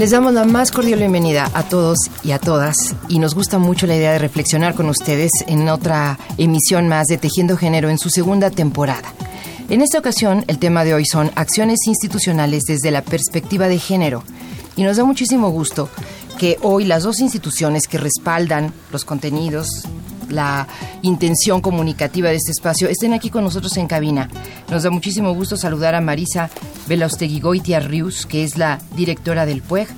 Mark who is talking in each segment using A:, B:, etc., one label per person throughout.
A: Les damos la más cordial bienvenida a todos y a todas y nos gusta mucho la idea de reflexionar con ustedes en otra emisión más de Tejiendo Género en su segunda temporada. En esta ocasión el tema de hoy son acciones institucionales desde la perspectiva de género y nos da muchísimo gusto que hoy las dos instituciones que respaldan los contenidos la intención comunicativa de este espacio, estén aquí con nosotros en cabina. Nos da muchísimo gusto saludar a Marisa Belaustegui-Goitia Rius, que es la directora del PUEG.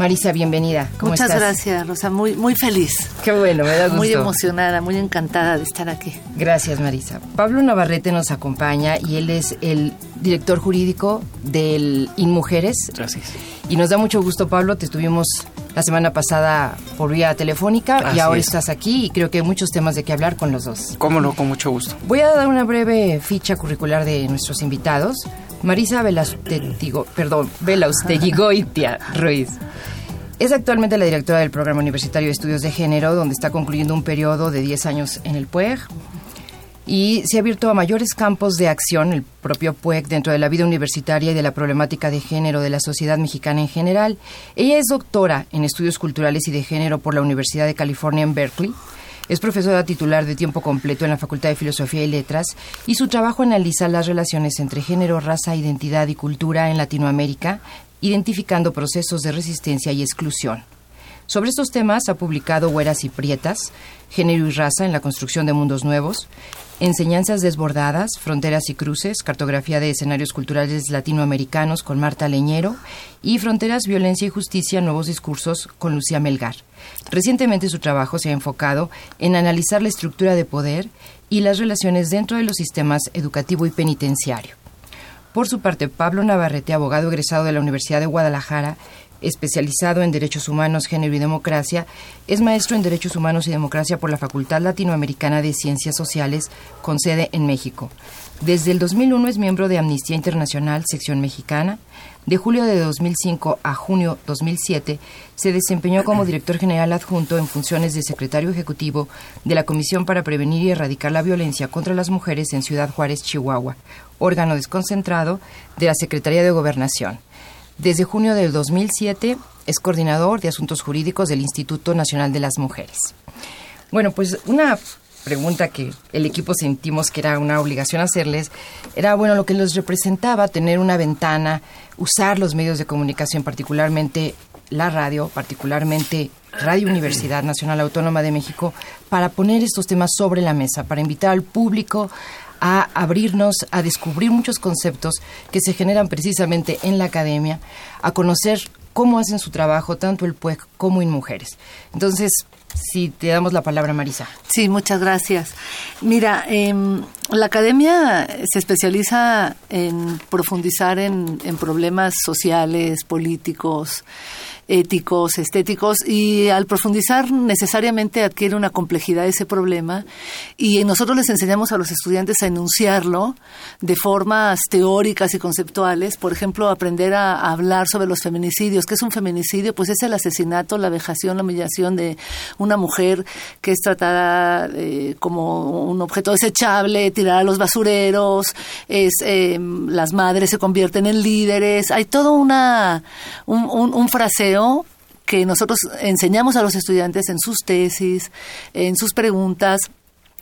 A: Marisa, bienvenida.
B: ¿Cómo Muchas gracias, Rosa. Muy, muy feliz.
A: Qué bueno, me da gusto.
B: Muy emocionada, muy encantada de estar aquí.
A: Gracias, Marisa. Pablo Navarrete nos acompaña y él es el director jurídico del InMujeres.
C: Gracias.
A: Y nos da mucho gusto, Pablo. Te estuvimos la semana pasada por vía telefónica y ahora estás aquí y creo que hay muchos temas de qué hablar con los dos.
C: Cómo no, con mucho gusto.
A: Voy a dar una breve ficha curricular de nuestros invitados. Marisa Velastegui, perdón, Goitia Ruiz. Es actualmente la directora del Programa Universitario de Estudios de Género, donde está concluyendo un periodo de 10 años en el PUEG y se ha abierto a mayores campos de acción, el propio PUEC, dentro de la vida universitaria y de la problemática de género de la sociedad mexicana en general. Ella es doctora en estudios culturales y de género por la Universidad de California en Berkeley. Es profesora titular de tiempo completo en la Facultad de Filosofía y Letras y su trabajo analiza las relaciones entre género, raza, identidad y cultura en Latinoamérica, identificando procesos de resistencia y exclusión. Sobre estos temas ha publicado Hueras y Prietas, Género y Raza en la Construcción de Mundos Nuevos, Enseñanzas Desbordadas, Fronteras y Cruces, Cartografía de Escenarios Culturales Latinoamericanos con Marta Leñero y Fronteras, Violencia y Justicia, Nuevos Discursos con Lucía Melgar. Recientemente su trabajo se ha enfocado en analizar la estructura de poder y las relaciones dentro de los sistemas educativo y penitenciario. Por su parte, Pablo Navarrete, abogado egresado de la Universidad de Guadalajara, especializado en Derechos Humanos, Género y Democracia, es maestro en Derechos Humanos y Democracia por la Facultad Latinoamericana de Ciencias Sociales, con sede en México. Desde el 2001 es miembro de Amnistía Internacional, sección mexicana. De julio de 2005 a junio 2007 se desempeñó como director general adjunto en funciones de secretario ejecutivo de la Comisión para Prevenir y Erradicar la Violencia contra las Mujeres en Ciudad Juárez, Chihuahua, órgano desconcentrado de la Secretaría de Gobernación. Desde junio del 2007 es coordinador de asuntos jurídicos del Instituto Nacional de las Mujeres. Bueno, pues una pregunta que el equipo sentimos que era una obligación hacerles era, bueno, lo que les representaba tener una ventana, usar los medios de comunicación, particularmente la radio, particularmente Radio Universidad Nacional Autónoma de México, para poner estos temas sobre la mesa, para invitar al público a abrirnos, a descubrir muchos conceptos que se generan precisamente en la academia, a conocer cómo hacen su trabajo tanto el PUEC como en mujeres. Entonces, si te damos la palabra, Marisa.
B: Sí, muchas gracias. Mira, em, la academia se especializa en profundizar en problemas sociales, políticos, éticos, estéticos, y al profundizar necesariamente adquiere una complejidad ese problema, y nosotros les enseñamos a los estudiantes a enunciarlo de formas teóricas y conceptuales, por ejemplo, aprender a, hablar sobre los feminicidios. ¿Qué es un feminicidio? Pues es el asesinato, la vejación, la humillación de una mujer que es tratada eh, como un objeto desechable, tirada a los basureros, es, eh, las madres se convierten en líderes, hay todo una, un, fraseo que nosotros enseñamos a los estudiantes en sus tesis, en sus preguntas,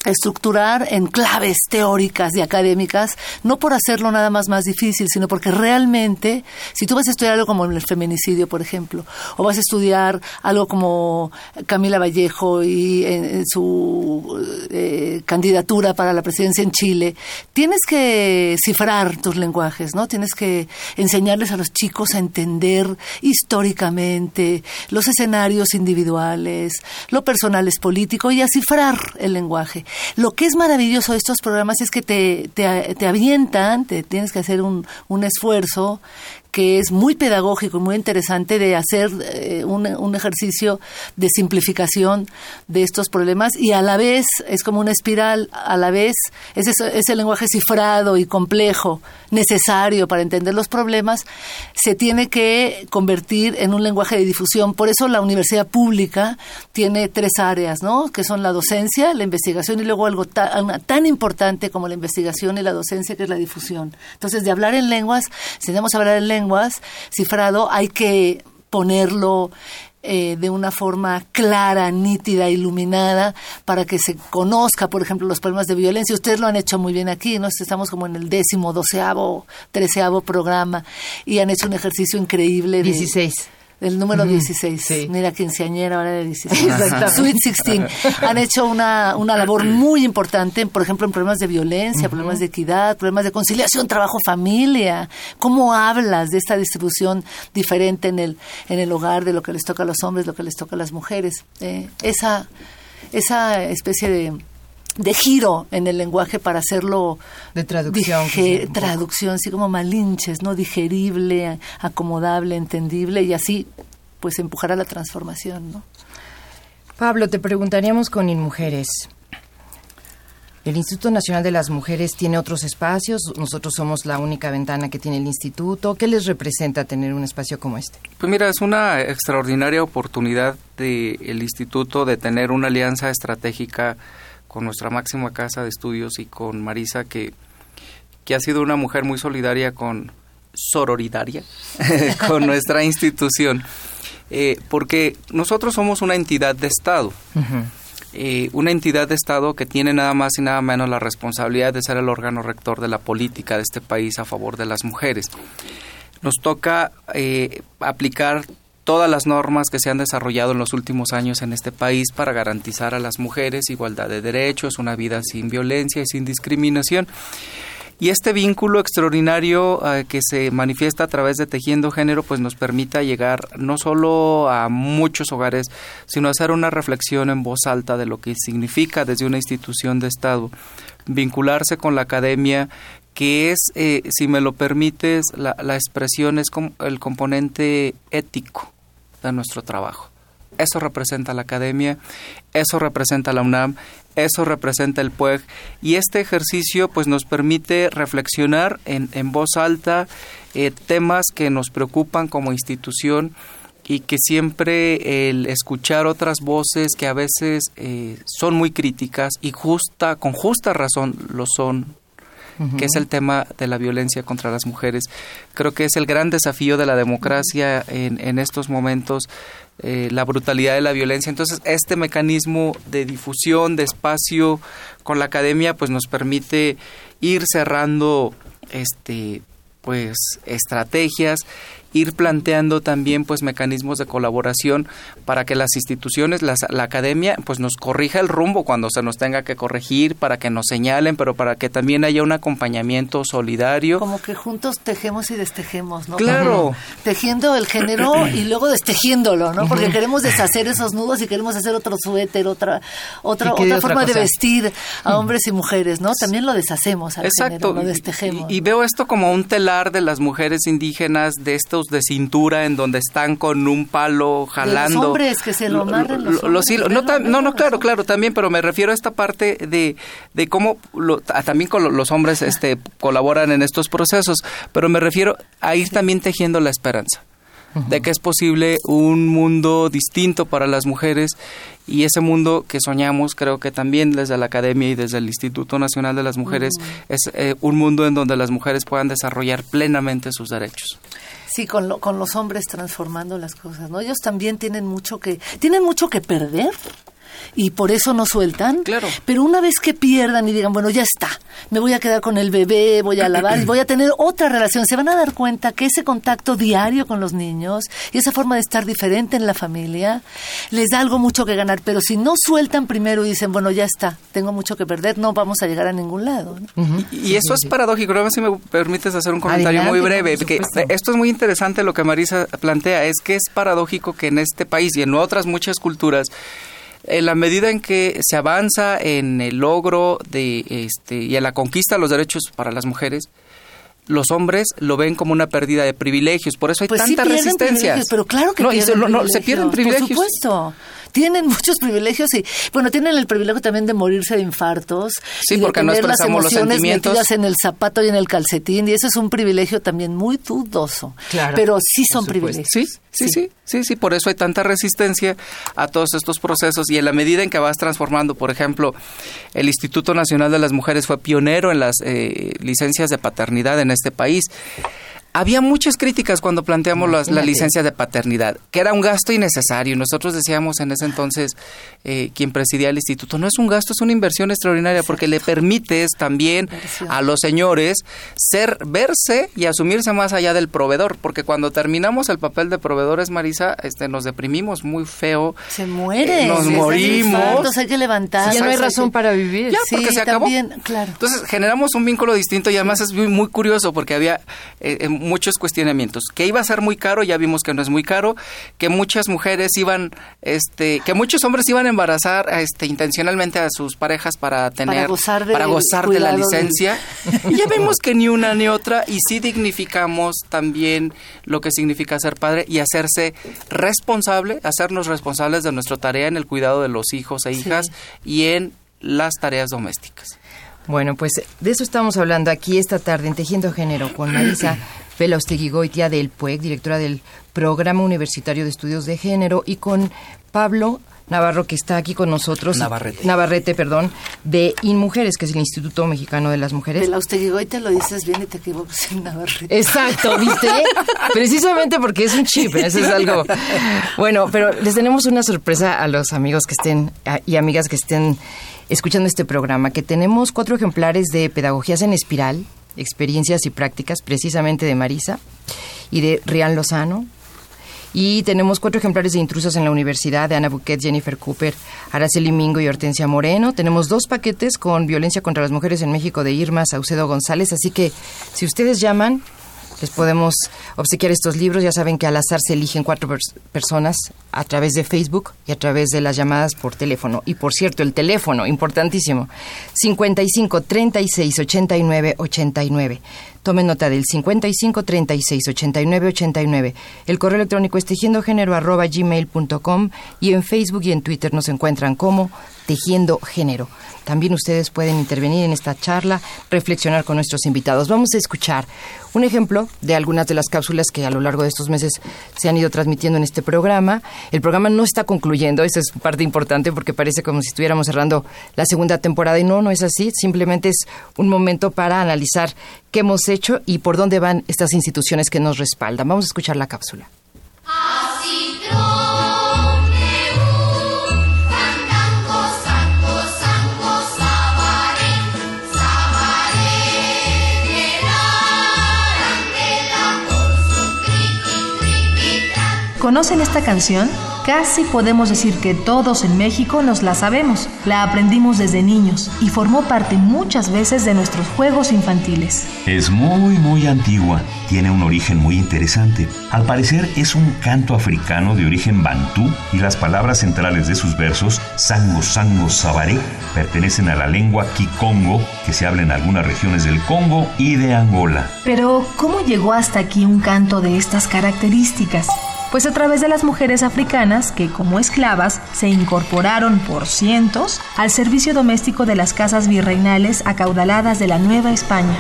B: estructurar en claves teóricas y académicas, no por hacerlo nada más más difícil, sino porque realmente, si tú vas a estudiar algo como el feminicidio, por ejemplo, o vas a estudiar algo como Camila Vallejo y en, su eh, candidatura para la presidencia en Chile, tienes que cifrar tus lenguajes, ¿no? Tienes que enseñarles a los chicos a entender históricamente los escenarios individuales, lo personal es político y a cifrar el lenguaje. Lo que es maravilloso de estos programas es que te, te, te avientan, te tienes que hacer un, un esfuerzo que es muy pedagógico, muy interesante de hacer eh, un, un, ejercicio de simplificación de estos problemas y a la vez es como una espiral, a la vez es ese lenguaje cifrado y complejo necesario para entender los problemas, se tiene que convertir en un lenguaje de difusión. Por eso la universidad pública tiene tres áreas, ¿no? Que son la docencia, la investigación y luego algo tan, tan importante como la investigación y la docencia, que es la difusión. Entonces, de hablar en lenguas, si tenemos hablar en lenguas, cifrado, hay que ponerlo eh, de una forma clara, nítida, iluminada, para que se conozca, por ejemplo, los problemas de violencia. Ustedes lo han hecho muy bien aquí, ¿no? Estamos como en el décimo, doceavo, treceavo programa y han hecho un ejercicio increíble. De,
A: Dieciséis
B: del número 16. Mira, quinceañera ahora de 16. Sweet 16. Han hecho una, una labor muy importante, por ejemplo, en problemas de violencia, problemas de equidad, problemas de conciliación, trabajo, familia. ¿Cómo hablas de esta distribución diferente en el, en el hogar, de lo que les toca a los hombres, lo que les toca a las mujeres? Eh, esa, esa especie de de giro en el lenguaje para hacerlo
A: de traducción
B: traducción así como malinches no digerible acomodable entendible y así pues empujar a la transformación no
A: Pablo te preguntaríamos con Inmujeres el Instituto Nacional de las Mujeres tiene otros espacios, nosotros somos la única ventana que tiene el instituto. ¿Qué les representa tener un espacio como este?
C: Pues mira, es una extraordinaria oportunidad del instituto de tener una alianza estratégica con nuestra máxima casa de estudios y con Marisa, que, que ha sido una mujer muy solidaria con sororidaria con nuestra institución, eh, porque nosotros somos una entidad de Estado. Eh, una entidad de Estado que tiene nada más y nada menos la responsabilidad de ser el órgano rector de la política de este país a favor de las mujeres. Nos toca eh, aplicar todas las normas que se han desarrollado en los últimos años en este país para garantizar a las mujeres igualdad de derechos, una vida sin violencia y sin discriminación. Y este vínculo extraordinario eh, que se manifiesta a través de Tejiendo Género, pues nos permita llegar no solo a muchos hogares, sino hacer una reflexión en voz alta de lo que significa desde una institución de Estado vincularse con la academia que es, eh, si me lo permites, la, la expresión es como el componente ético de nuestro trabajo. Eso representa la academia, eso representa la UNAM, eso representa el PUEG y este ejercicio pues nos permite reflexionar en, en voz alta eh, temas que nos preocupan como institución y que siempre el escuchar otras voces que a veces eh, son muy críticas y justa con justa razón lo son que es el tema de la violencia contra las mujeres. Creo que es el gran desafío de la democracia en, en estos momentos, eh, la brutalidad de la violencia. Entonces, este mecanismo de difusión, de espacio con la academia, pues nos permite ir cerrando este pues estrategias ir planteando también pues mecanismos de colaboración para que las instituciones, la academia, pues nos corrija el rumbo cuando se nos tenga que corregir, para que nos señalen, pero para que también haya un acompañamiento solidario.
B: Como que juntos tejemos y destejemos, ¿no?
C: Claro.
B: tejiendo el género y luego destejiéndolo, ¿no? Porque queremos deshacer esos nudos y queremos hacer otro suéter, otra otra otra, forma de vestir a hombres y mujeres, ¿no? También lo deshacemos al
C: Exacto.
B: lo destejemos.
C: Y, y veo esto como un telar de las mujeres indígenas de estos de cintura en donde están con un palo jalando.
B: los hombres que se lo amarren los,
C: no, no, claro, claro, también, pero me refiero a esta parte de, de cómo también con los hombres este, colaboran en estos procesos, pero me refiero a ir también tejiendo la esperanza de que es posible un mundo distinto para las mujeres y ese mundo que soñamos creo que también desde la academia y desde el Instituto Nacional de las Mujeres es eh, un mundo en donde las mujeres puedan desarrollar plenamente sus derechos.
B: Sí, con, con los hombres transformando las cosas, ¿no? Ellos también tienen mucho que tienen mucho que perder y por eso no sueltan.
C: Claro.
B: Pero una vez que pierdan y digan, bueno, ya está, me voy a quedar con el bebé, voy a lavar y voy a tener otra relación, se van a dar cuenta que ese contacto diario con los niños y esa forma de estar diferente en la familia les da algo mucho que ganar. Pero si no sueltan primero y dicen, bueno, ya está, tengo mucho que perder, no vamos a llegar a ningún lado.
C: y, eso es paradójico. A ver si me permites hacer un comentario muy breve. Que esto es muy interesante lo que Marisa plantea. Es que es paradójico que en este país y en otras muchas culturas en la medida en que se avanza en el logro de este y en la conquista de los derechos para las mujeres, los hombres lo ven como una pérdida de privilegios, por eso hay
B: pues
C: tanta
B: sí
C: resistencia.
B: Pero claro que
C: no,
B: pierden
C: no, se pierden privilegios.
B: Por supuesto tienen muchos privilegios y, bueno, tienen el privilegio también de morirse de infartos.
C: Sí,
B: y de
C: porque no
B: tener las
C: expresamos los
B: emociones metidas en el zapato y en el calcetín, y eso es un privilegio también muy dudoso.
A: Claro,
B: pero sí son privilegios.
C: Sí, sí, sí, sí, sí, por eso hay tanta resistencia a todos estos procesos y en la medida en que vas transformando, por ejemplo, el Instituto Nacional de las Mujeres fue pionero en las eh, licencias de paternidad en este país. Había muchas críticas cuando planteamos las, la licencia de paternidad, que era un gasto innecesario. Nosotros decíamos en ese entonces, eh, quien presidía el instituto, no es un gasto, es una inversión extraordinaria porque le permites también a los señores ser, verse y asumirse más allá del proveedor, porque cuando terminamos el papel de proveedores, Marisa, este, nos deprimimos muy feo.
B: Se muere.
C: Eh, nos morimos.
B: Hay que levantar.
A: ya no hay razón para vivir.
C: Ya, porque se acabó.
B: También, claro.
C: Entonces generamos un vínculo distinto y además es muy, muy curioso porque había eh, muchos cuestionamientos. Que iba a ser muy caro, ya vimos que no es muy caro, que muchas mujeres iban, este, que muchos hombres iban a embarazar este, intencionalmente a sus parejas para tener,
B: Para gozar de-
C: para gozar de la
B: de-
C: licencia. y ya vemos que ni una ni otra y sí dignificamos también lo que significa ser padre y hacerse responsable, hacernos responsables de nuestra tarea en el cuidado de los hijos e hijas y en las tareas domésticas.
A: Bueno, pues de eso estamos hablando aquí esta tarde en Tejiendo Género con Marisa Goitia del PUEC, directora del Programa Universitario de Estudios de Género, y con Pablo Navarro, que está aquí con nosotros.
C: Navarrete.
A: Navarrete, perdón, de InMujeres, que es el Instituto Mexicano de las Mujeres.
B: Y te lo dices bien y te equivocas en Navarrete.
A: Exacto, ¿viste? Precisamente porque es un chip, eso es algo. Bueno, pero les tenemos una sorpresa a los amigos que estén a- y amigas que estén escuchando este programa, que tenemos cuatro ejemplares de Pedagogías en Espiral, experiencias y prácticas, precisamente de Marisa y de Rian Lozano. Y tenemos cuatro ejemplares de Intrusos en la Universidad de Ana Buquet, Jennifer Cooper, Araceli Mingo y Hortensia Moreno. Tenemos dos paquetes con Violencia contra las Mujeres en México de Irma Saucedo González. Así que si ustedes llaman, les podemos obsequiar estos libros. Ya saben que al azar se eligen cuatro pers- personas a través de Facebook y a través de las llamadas por teléfono. Y por cierto, el teléfono, importantísimo, 55 36 89 89. Tomen nota del 55 36 89 89. El correo electrónico es tejiendogénero arroba gmail.com y en Facebook y en Twitter nos encuentran como Tejiendo Género. También ustedes pueden intervenir en esta charla, reflexionar con nuestros invitados. Vamos a escuchar un ejemplo de algunas de las cápsulas que a lo largo de estos meses se han ido transmitiendo en este programa. El programa no está concluyendo, esa es parte importante porque parece como si estuviéramos cerrando la segunda temporada y no, no es así. Simplemente es un momento para analizar qué hemos hecho y por dónde van estas instituciones que nos respaldan. Vamos a escuchar la cápsula.
D: ¿Conocen esta canción? Casi podemos decir que todos en México nos la sabemos. La aprendimos desde niños y formó parte muchas veces de nuestros juegos infantiles.
E: Es muy, muy antigua. Tiene un origen muy interesante. Al parecer es un canto africano de origen bantú y las palabras centrales de sus versos, sango, sango, sabaré, pertenecen a la lengua kikongo que se habla en algunas regiones del Congo y de Angola.
D: Pero, ¿cómo llegó hasta aquí un canto de estas características? Pues a través de las mujeres africanas que como esclavas se incorporaron por cientos al servicio doméstico de las casas virreinales acaudaladas de la Nueva España.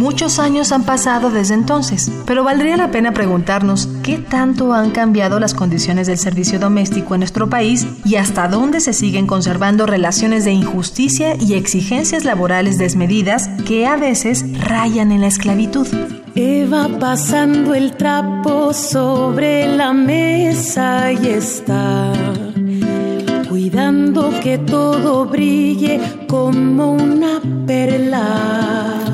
D: Muchos años han pasado desde entonces, pero valdría la pena preguntarnos qué tanto han cambiado las condiciones del servicio doméstico en nuestro país y hasta dónde se siguen conservando relaciones de injusticia y exigencias laborales desmedidas que a veces rayan en la esclavitud.
F: Eva pasando el trapo sobre la mesa y está cuidando que todo brille como una perla.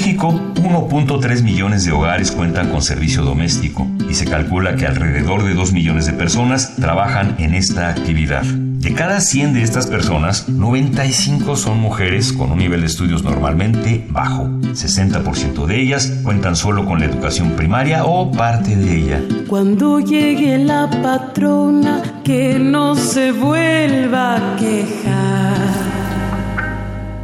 E: México, 1.3 millones de hogares cuentan con servicio doméstico y se calcula que alrededor de 2 millones de personas trabajan en esta actividad. De cada 100 de estas personas, 95 son mujeres con un nivel de estudios normalmente bajo. 60% de ellas cuentan solo con la educación primaria o parte de ella.
F: Cuando llegue la patrona, que no se vuelva a quejar.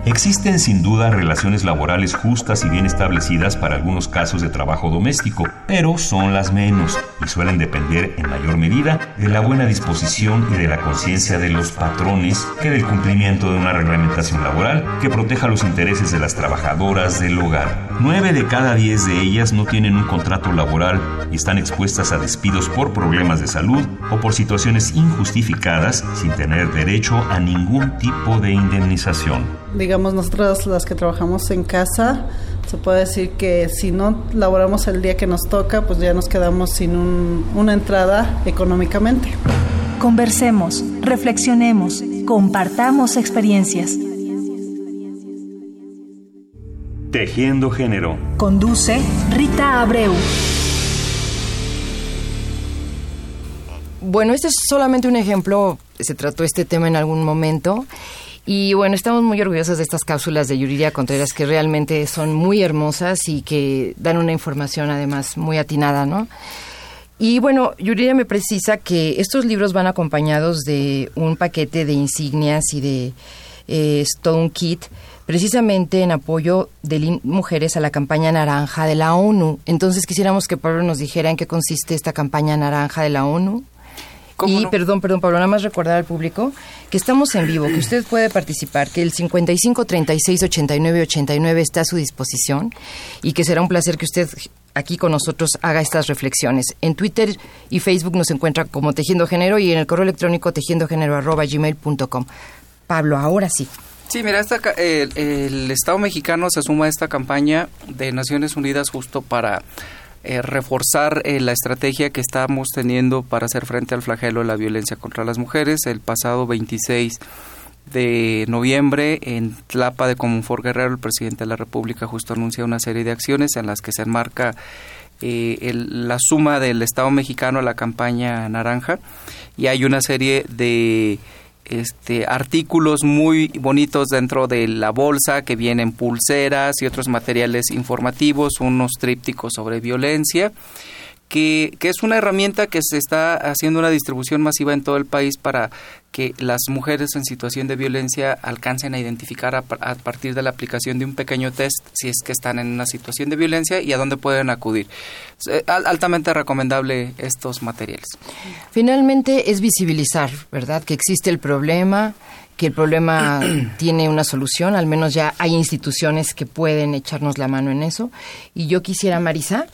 E: Existen sin duda relaciones laborales justas y bien establecidas para algunos casos de trabajo doméstico, pero son las menos y suelen depender en mayor medida de la buena disposición y de la conciencia de los patrones que del cumplimiento de una reglamentación laboral que proteja los intereses de las trabajadoras del hogar. Nueve de cada diez de ellas no tienen un contrato laboral y están expuestas a despidos por problemas de salud o por situaciones injustificadas sin tener derecho a ningún tipo de indemnización
G: digamos, nosotros las que trabajamos en casa, se puede decir que si no laboramos el día que nos toca, pues ya nos quedamos sin una entrada económicamente.
D: Conversemos, reflexionemos, compartamos experiencias.
E: Tejiendo Género.
D: Conduce Rita Abreu.
A: Bueno, este es solamente un ejemplo, se trató este tema en algún momento y bueno, estamos muy orgullosos de estas cápsulas de Yuridia Contreras que realmente son muy hermosas y que dan una información además muy atinada, ¿no? Y bueno, Yuridia me precisa que estos libros van acompañados de un paquete de insignias y de eh, un kit precisamente en apoyo de mujeres a la campaña naranja de la ONU. Entonces quisiéramos que Pablo nos dijera en qué consiste esta campaña naranja de la ONU. Y perdón, perdón, Pablo, nada más recordar al público que estamos en vivo, que usted puede participar, que el 55 36 89 89 está a su disposición y que será un placer que usted aquí con nosotros haga estas reflexiones. En Twitter y Facebook nos encuentra como Tejiendo Género y en el correo electrónico tejiendogénero.gmail.com. Pablo, ahora sí.
C: Sí, mira, esta, el Estado mexicano se suma a esta campaña de Naciones Unidas justo para eh, reforzar eh, la estrategia que estamos teniendo para hacer frente al flagelo de la violencia contra las mujeres. El pasado 26 de noviembre en Tlapa de Comunfor Guerrero, el presidente de la República justo anuncia una serie de acciones en las que se enmarca eh, la suma del Estado mexicano a la campaña naranja y hay una serie de este, artículos muy bonitos dentro de la bolsa que vienen pulseras y otros materiales informativos, unos trípticos sobre violencia que, que, es una herramienta que se está haciendo una distribución masiva en todo el país para que las mujeres en situación de violencia alcancen a identificar a, partir de la aplicación de un pequeño test si es que están en una situación de violencia y a dónde pueden acudir. Eh, altamente recomendable estos materiales.
A: Finalmente es visibilizar, ¿verdad? Que existe el problema, que el problema tiene una solución, al menos ya hay instituciones que pueden echarnos la mano en eso. Y yo quisiera, Marisa,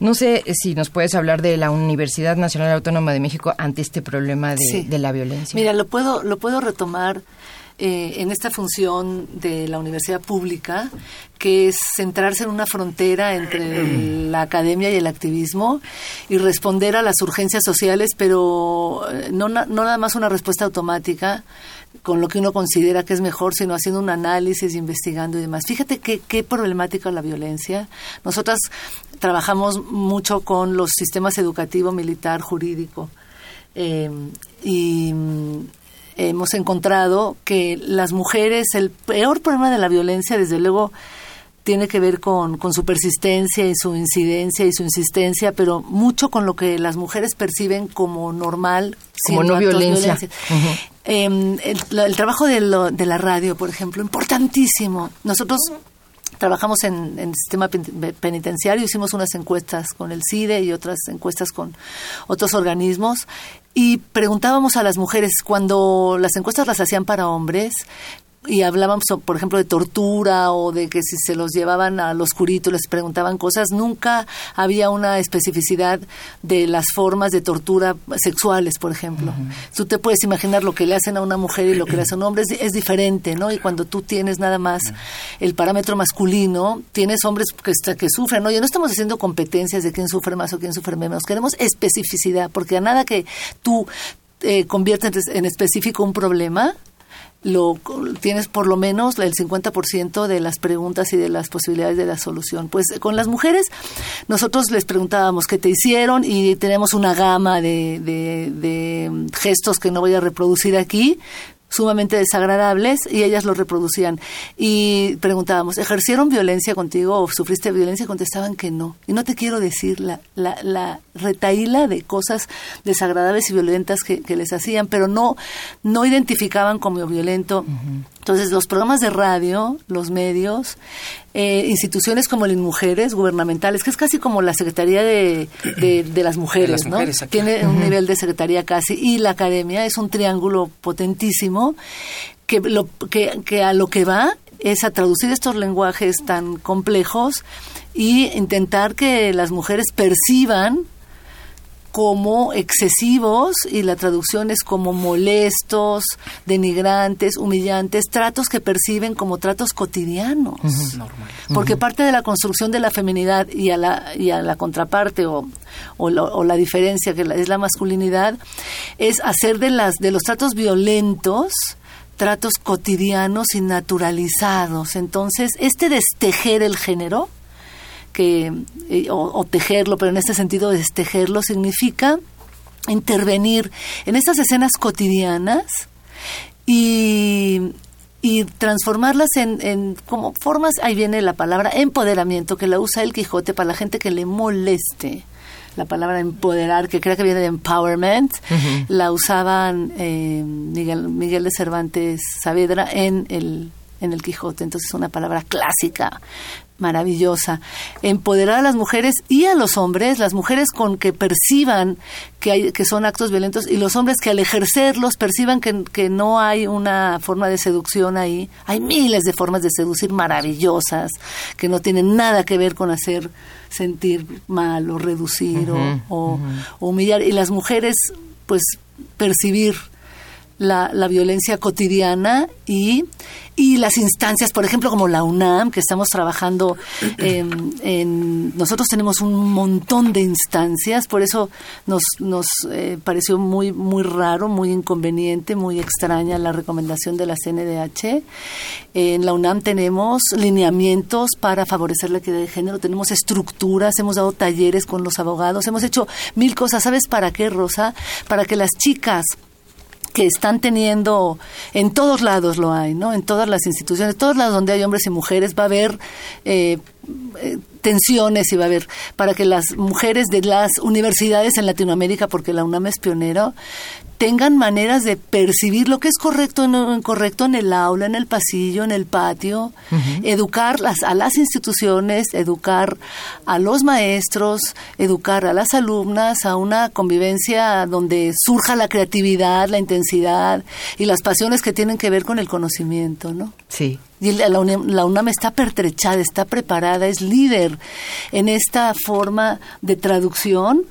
A: no sé si nos puedes hablar de la Universidad Nacional Autónoma de México ante este problema de, la violencia.
B: Mira, lo puedo, lo puedo retomar eh, en esta función de la universidad pública, que es centrarse en una frontera entre la academia y el activismo y responder a las urgencias sociales, pero eh, no, no nada más una respuesta automática, con lo que uno considera que es mejor, sino haciendo un análisis, investigando y demás. Fíjate qué, qué problemática la violencia. Nosotras trabajamos mucho con los sistemas educativo, militar, jurídico. Eh, y mm, hemos encontrado que las mujeres, el peor problema de la violencia, desde luego, tiene que ver con, con, su persistencia y su incidencia y su insistencia, pero mucho con lo que las mujeres perciben como normal.
A: Como no violencia.
B: Em, el, trabajo de, de, la radio, por ejemplo, importantísimo. Nosotros trabajamos en, el sistema penitenciario, hicimos unas encuestas con el CIDE y otras encuestas con otros organismos y preguntábamos a las mujeres cuando las encuestas las hacían para hombres, y hablábamos, por ejemplo, de tortura o de que si se los llevaban al oscurito les preguntaban cosas, nunca había una especificidad de las formas de tortura sexuales, por ejemplo. Tú te puedes imaginar lo que le hacen a una mujer y lo que le hacen a un hombre es, diferente, ¿no? Y cuando tú tienes nada más el parámetro masculino, tienes hombres que, que sufren, ¿no? Y no estamos haciendo competencias de quién sufre más o quién sufre menos, queremos especificidad, porque a nada que tú eh, conviertes en específico un problema, lo tienes por lo menos el 50% de las preguntas y de las posibilidades de la solución. Pues con las mujeres nosotros les preguntábamos qué te hicieron y tenemos una gama de, de gestos que no voy a reproducir aquí, sumamente desagradables y ellas lo reproducían. Y preguntábamos, ¿ejercieron violencia contigo o sufriste violencia? Contestaban que no. Y no te quiero decir la, la, la retaíla de cosas desagradables y violentas que, les hacían, pero no, no identificaban como violento Entonces, los programas de radio, los medios, eh, instituciones como las mujeres gubernamentales, que es casi como la Secretaría de, de, las Mujeres, ¿no? Tiene un nivel de secretaría casi, y la academia es un triángulo potentísimo que, lo, que, que a lo que va es a traducir estos lenguajes tan complejos y intentar que las mujeres perciban como excesivos y la traducción es como molestos, denigrantes, humillantes, tratos que perciben como tratos cotidianos. Porque parte de la construcción de la feminidad y a la, y a la contraparte o, o, la diferencia que es la masculinidad es hacer de, las, de los tratos violentos tratos cotidianos y naturalizados. Entonces, este destejer el género que, eh, o, tejerlo, pero en este sentido destejerlo significa intervenir en estas escenas cotidianas y, y transformarlas en, en, como formas, ahí viene la palabra empoderamiento, que la usa el Quijote para la gente que le moleste. La palabra empoderar, que creo que viene de empowerment, la usaban eh, Miguel, Miguel de Cervantes Saavedra en el, en el Quijote. Entonces es una palabra clásica maravillosa. Empoderar a las mujeres y a los hombres, las mujeres con que perciban que, hay, que son actos violentos y los hombres que al ejercerlos perciban que, que no hay una forma de seducción ahí. Hay miles de formas de seducir maravillosas que no tienen nada que ver con hacer sentir mal o reducir o, o humillar. Y las mujeres, pues, percibir la, la violencia cotidiana y, y las instancias, por ejemplo, como la UNAM, que estamos trabajando en, nosotros tenemos un montón de instancias, por eso nos, nos eh, pareció muy, muy raro, muy inconveniente, muy extraña la recomendación de la CNDH. En la UNAM tenemos lineamientos para favorecer la equidad de género, tenemos estructuras, hemos dado talleres con los abogados, hemos hecho mil cosas. ¿Sabes para qué, Rosa? Para que las chicas que están teniendo, en todos lados lo hay, ¿no? En todas las instituciones, todos lados donde hay hombres y mujeres va a haber eh, eh, tensiones y va a haber para que las mujeres de las universidades en Latinoamérica, porque la UNAM es pionero, tengan maneras de percibir lo que es correcto o no incorrecto en el aula, en el pasillo, en el patio, educar las, a las instituciones, educar a los maestros, educar a las alumnas a una convivencia donde surja la creatividad, la intensidad y las pasiones que tienen que ver con el conocimiento, ¿no?
A: Sí.
B: Y la UNAM, la UNAM está pertrechada, está preparada, es líder en esta forma de traducción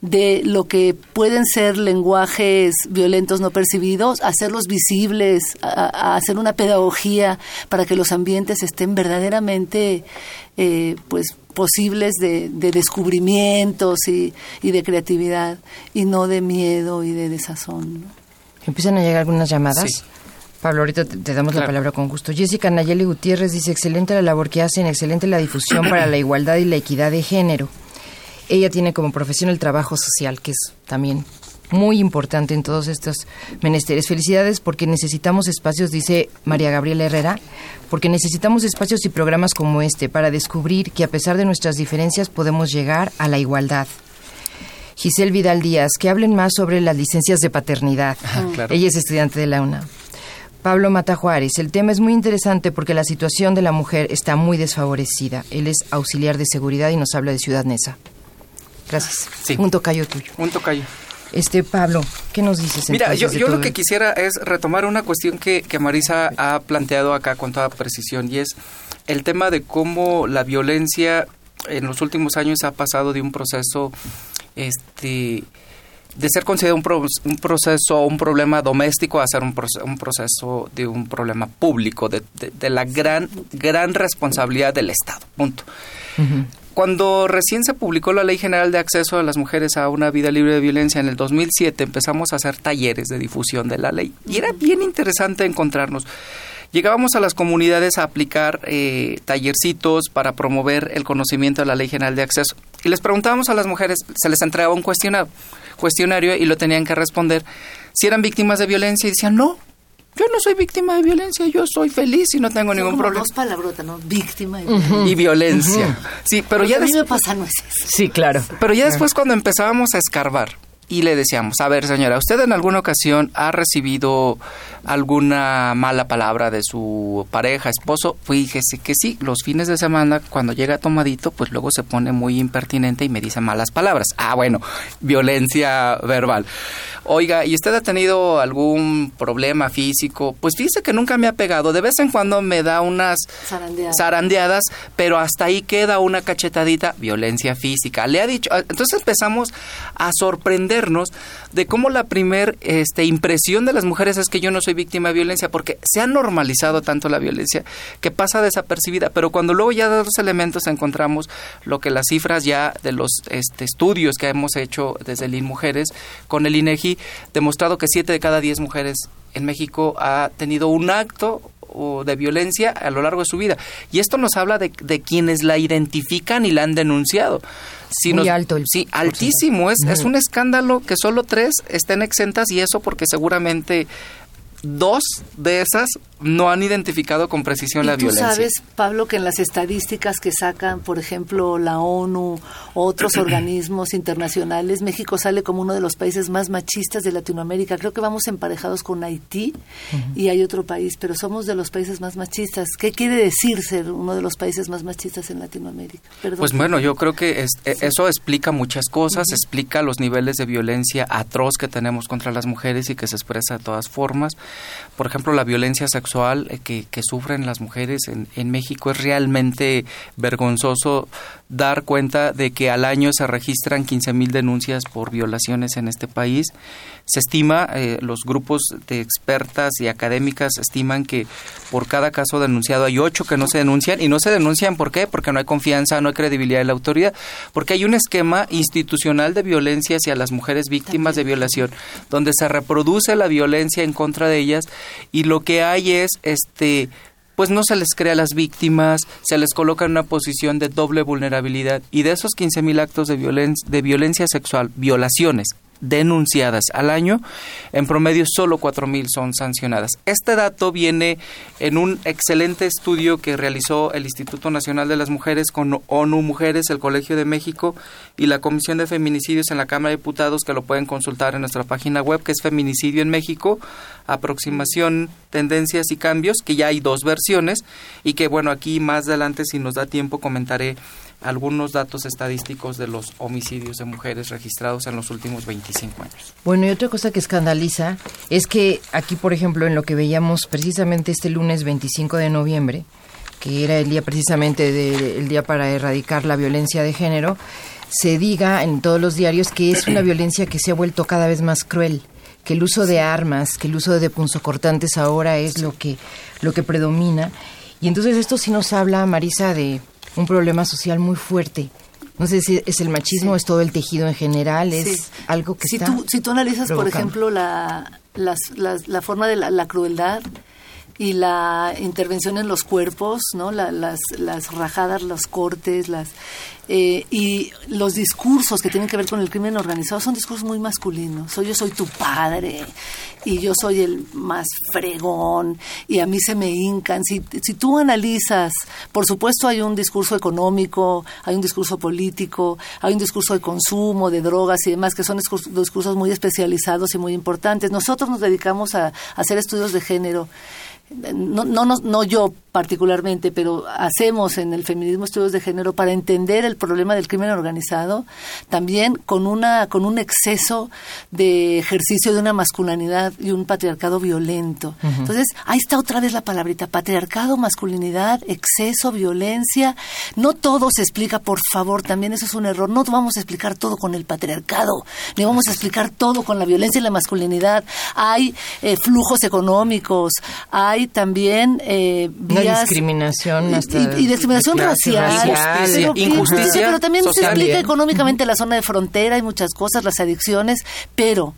B: de lo que pueden ser lenguajes violentos no percibidos, hacerlos visibles, a, hacer una pedagogía para que los ambientes estén verdaderamente eh, pues posibles de, descubrimientos y, de creatividad y no de miedo y de desazón.
A: Empiezan a llegar algunas llamadas. Pablo, ahorita te, damos la palabra con gusto. Jessica Nayeli Gutiérrez dice, excelente la labor que hacen, excelente la difusión para la igualdad y la equidad de género. Ella tiene como profesión el trabajo social, que es también muy importante en todos estos menesteres. Felicidades porque necesitamos espacios, dice María Gabriela Herrera, porque necesitamos espacios y programas como este para descubrir que a pesar de nuestras diferencias podemos llegar a la igualdad. Giselle Vidal Díaz, que hablen más sobre las licencias de paternidad. Ella es estudiante de la UNA. Pablo Mata Juárez, el tema es muy interesante porque la situación de la mujer está muy desfavorecida. Él es auxiliar de seguridad y nos habla de Ciudad Neza. Gracias. Sí. Un tocayo tuyo.
C: Un tocayo.
A: Este, Pablo, ¿qué nos dices?
C: Mira, yo, yo lo que quisiera es retomar una cuestión que, que Marisa ha planteado acá con toda precisión y es el tema de cómo la violencia en los últimos años ha pasado de un proceso este de ser considerado un, un proceso, un problema doméstico a ser un, un proceso de un problema público, de, de, la gran, gran responsabilidad del Estado. Punto. Cuando recién se publicó la Ley General de Acceso a las Mujeres a una Vida Libre de Violencia en el 2007, empezamos a hacer talleres de difusión de la ley. Y era bien interesante encontrarnos. Llegábamos a las comunidades a aplicar eh, tallercitos para promover el conocimiento de la Ley General de Acceso. Y les preguntábamos a las mujeres, se les entregaba un cuestionario y lo tenían que responder si eran víctimas de violencia y decían, no, yo no soy víctima de violencia, yo soy feliz y no tengo ningún como problema.
B: Dos palabrotas, ¿no? Víctima
C: y violencia. Sí, pero ya
B: a mí me pasa no es
A: Sí, claro.
C: Pero ya después cuando empezábamos a escarbar y le decíamos, a ver señora, ¿usted en alguna ocasión ha recibido alguna mala palabra de su pareja, esposo? Fíjese que sí, los fines de semana cuando llega tomadito, pues luego se pone muy impertinente y me dice malas palabras. Ah, bueno, violencia verbal. Oiga, ¿y usted ha tenido algún problema físico? Pues fíjese que nunca me ha pegado. De vez en cuando me da unas
B: Zarandeadas.
C: zarandeadas, pero hasta ahí queda una cachetadita, violencia física. Le ha dicho, ah, entonces empezamos a de cómo la primer este, impresión de las mujeres es que yo no soy víctima de violencia, porque se ha normalizado tanto la violencia que pasa desapercibida, pero cuando luego ya de los elementos encontramos lo que las cifras ya de los este, estudios que hemos hecho desde el INMujeres con el INEGI, demostrado que siete de cada diez mujeres en México ha tenido un acto de violencia a lo largo de su vida. Y esto nos habla de, de quienes la identifican y la han denunciado. Si
A: Muy
C: nos-
A: alto el
C: Sí, altísimo. Es, es un escándalo que solo tres estén exentas y eso porque seguramente dos de esas no han identificado con precisión la
B: y tú
C: violencia.
B: sabes, Pablo, que en las estadísticas que sacan, por ejemplo, la ONU, otros organismos internacionales, México sale como uno de los países más machistas de Latinoamérica. Creo que vamos emparejados con Haití y hay otro país, pero somos de los países más machistas. ¿Qué quiere decir ser uno de los países más machistas en Latinoamérica? Perdón.
C: Pues bueno, yo creo que es- e- eso explica muchas cosas, explica los niveles de violencia atroz que tenemos contra las mujeres y que se expresa de todas formas. Por ejemplo, la violencia sexual eh, que, que sufren las mujeres en, en México es realmente vergonzoso dar cuenta de que al año se registran 15 mil denuncias por violaciones en este país. Se estima, eh, los grupos de expertas y académicas estiman que por cada caso denunciado hay ocho que no se denuncian y no se denuncian ¿por qué? Porque no hay confianza, no hay credibilidad de la autoridad, porque hay un esquema institucional de violencia hacia las mujeres víctimas de violación, donde se reproduce la violencia en contra de ellas y lo que hay es este pues no se les crea a las víctimas, se les coloca en una posición de doble vulnerabilidad y de esos 15.000 actos de, violen de violencia sexual, violaciones denunciadas al año, en promedio solo 4.000 son sancionadas. Este dato viene en un excelente estudio que realizó el Instituto Nacional de las Mujeres con ONU Mujeres, el Colegio de México y la Comisión de Feminicidios en la Cámara de Diputados, que lo pueden consultar en nuestra página web, que es Feminicidio en México, aproximación, tendencias y cambios, que ya hay dos versiones y que bueno, aquí más adelante, si nos da tiempo, comentaré algunos datos estadísticos de los homicidios de mujeres registrados en los últimos 25 años.
A: Bueno, y otra cosa que escandaliza es que aquí, por ejemplo, en lo que veíamos precisamente este lunes 25 de noviembre, que era el día precisamente del día para erradicar la violencia de género, se diga en todos los diarios que es una violencia que se ha vuelto cada vez más cruel, que el uso de armas, que el uso de punzocortantes ahora es lo que lo que predomina. Y entonces esto sí nos habla, Marisa, de un problema social muy fuerte. No sé si es el machismo, es todo el tejido en general, es
B: Sí.
A: algo que
B: si
A: está
B: tú si tú analizas por ejemplo la las- las- la forma de la, la crueldad y la intervención en los cuerpos no La- las las rajadas los cortes las eh, y los discursos que tienen que ver con el crimen organizado son discursos muy masculinos. Soy yo soy tu padre y yo soy el más fregón y a mí se me hincan. Si, si tú analizas por supuesto hay un discurso económico hay un discurso político hay un discurso de consumo de drogas y demás que son discursos, muy especializados y muy importantes. Nosotros nos dedicamos a hacer estudios de género no, no, no, no yo particularmente, pero hacemos en el feminismo estudios de género para entender el problema del crimen organizado, también con una con un exceso de ejercicio de una masculinidad y un patriarcado violento. Entonces, ahí está otra vez la palabrita, patriarcado, masculinidad, exceso, violencia. No todo se explica, por favor, también eso es un error. No vamos a explicar todo con el patriarcado, ni vamos a explicar todo con la violencia y la masculinidad. Hay eh, flujos económicos, hay también eh,
A: Una discriminación
B: y-
A: hasta
B: y, y discriminación racial,
A: racial,
B: pero,
C: injusticia
B: pero también se explica económicamente la zona de frontera y muchas cosas, las adicciones, pero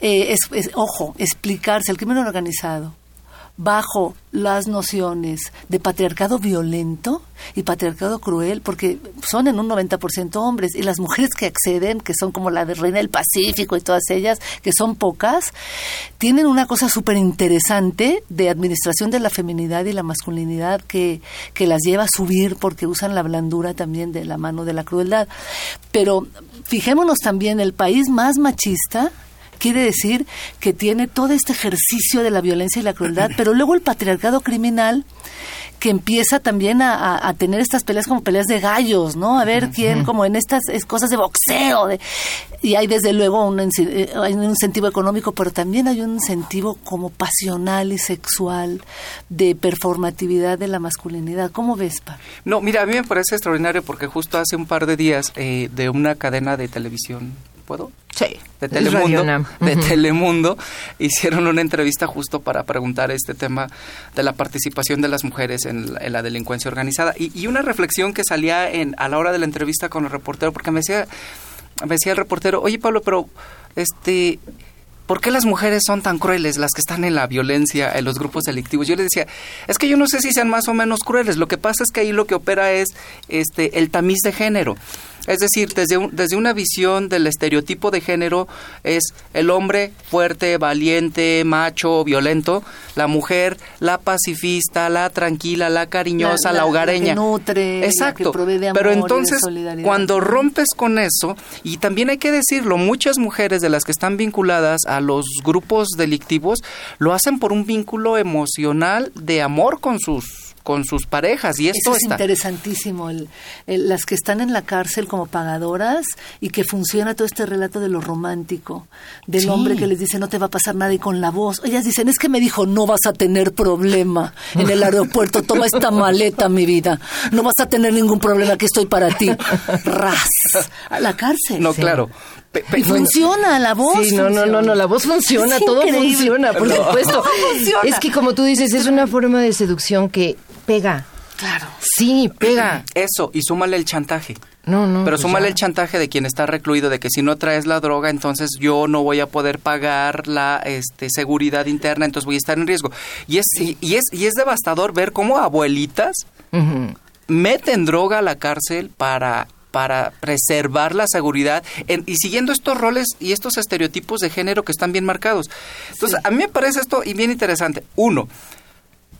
B: eh, es, es- ojo, explicarse el crimen organizado bajo las nociones de patriarcado violento y patriarcado cruel, porque son en un 90% hombres, y las mujeres que acceden, que son como la de Reina del Pacífico y todas ellas, que son pocas, tienen una cosa súper interesante de administración de la feminidad y la masculinidad que, que las lleva a subir porque usan la blandura también de la mano de la crueldad. Pero fijémonos también, el país más machista, quiere decir que tiene todo este ejercicio de la violencia y la crueldad, pero luego el patriarcado criminal que empieza también a, a, tener estas peleas como peleas de gallos, ¿no? A ver quién, como en estas cosas de boxeo. De, y hay desde luego un, eh, hay un incentivo económico, pero también hay un incentivo como pasional y sexual de performatividad de la masculinidad. ¿Cómo ves, Pa?
C: No, mira, a mí me parece extraordinario porque justo hace un par de días eh, de una cadena de televisión ¿Puedo?
A: Sí.
C: De Telemundo, de Telemundo hicieron una entrevista justo para preguntar este tema de la participación de las mujeres en la, en la delincuencia organizada y, y, una reflexión que salía en a la hora de la entrevista con el reportero porque me decía me decía el reportero, "Oye, Pablo, pero este ¿por qué las mujeres son tan crueles las que están en la violencia, en los grupos delictivos? Yo le decía, es que yo no sé si sean más o menos crueles, lo que pasa es que ahí lo que opera es este el tamiz de género. Es decir, desde, un, desde una visión del estereotipo de género es el hombre fuerte, valiente, macho, violento, la mujer, la pacifista, la tranquila, la cariñosa, la, la, la hogareña.
B: La que nutre,
C: Exacto.
B: La que provee de amor
C: Pero entonces,
B: y de solidaridad.
C: cuando rompes con eso, y también hay que decirlo, muchas mujeres de las que están vinculadas a los grupos delictivos lo hacen por un vínculo emocional de amor con sus con sus parejas y esto
B: Eso es
C: está
B: interesantísimo el, el, las que están en la cárcel como pagadoras y que funciona todo este relato de lo romántico del
C: Sí.
B: hombre que les dice no te va a pasar nada y con la voz ellas dicen es que me dijo no vas a tener problema en el aeropuerto toma esta maleta mi vida no vas a tener ningún problema aquí estoy para ti ras a la cárcel.
C: No claro
B: y funciona la voz
A: Sí, no, no, no, no, la voz funciona,
B: Es
A: todo funciona, por
C: No.
A: supuesto.
B: Todo funciona.
A: Es que como tú dices, es una forma de seducción que pega.
B: claro
A: Sí, pega.
C: eso y súmale el chantaje
A: No, no.
C: Pero
A: pues
C: súmale
A: ya.
C: el chantaje de quien está recluido, de que si no traes la droga, entonces yo no voy a poder pagar la este, seguridad interna, entonces voy a estar en riesgo. Y es, y, y es, y es devastador ver cómo abuelitas meten droga a la cárcel para para preservar la seguridad en- y siguiendo estos roles y estos estereotipos de género que están bien marcados. Entonces, a mí me parece esto y bien interesante. Uno,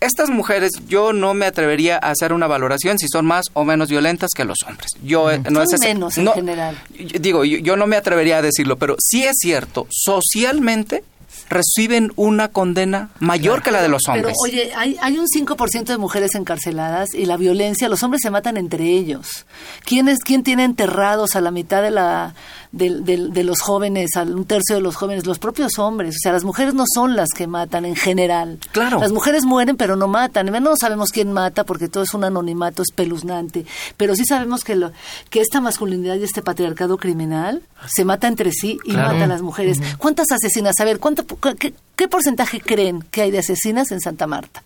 C: estas mujeres, yo no me atrevería a hacer una valoración si son más o menos violentas que los hombres. Yo eh, no
B: Son
C: es
B: menos en
C: no,
B: general.
C: Digo, yo, yo no me atrevería a decirlo, pero sí es cierto, socialmente reciben una condena mayor que la de los
B: Pero
C: hombres.
B: oye, hay, hay un 5% de mujeres encarceladas y la violencia, los hombres se matan entre ellos. ¿Quién, es, quién tiene enterrados a la mitad de, la, de, de- de los jóvenes, un tercio de los jóvenes? Los propios hombres. O sea, las mujeres no son las que matan en general.
C: Claro.
B: Las mujeres mueren pero no matan. No sabemos quién mata porque todo es un anonimato espeluznante. Pero sí sabemos que, lo, que esta masculinidad y este patriarcado criminal se mata entre sí y
C: Claro.
B: mata a las mujeres. ¿Cuántas asesinas? A ver, ¿cuánto, qué, qué porcentaje creen que hay de asesinas en Santa Marta?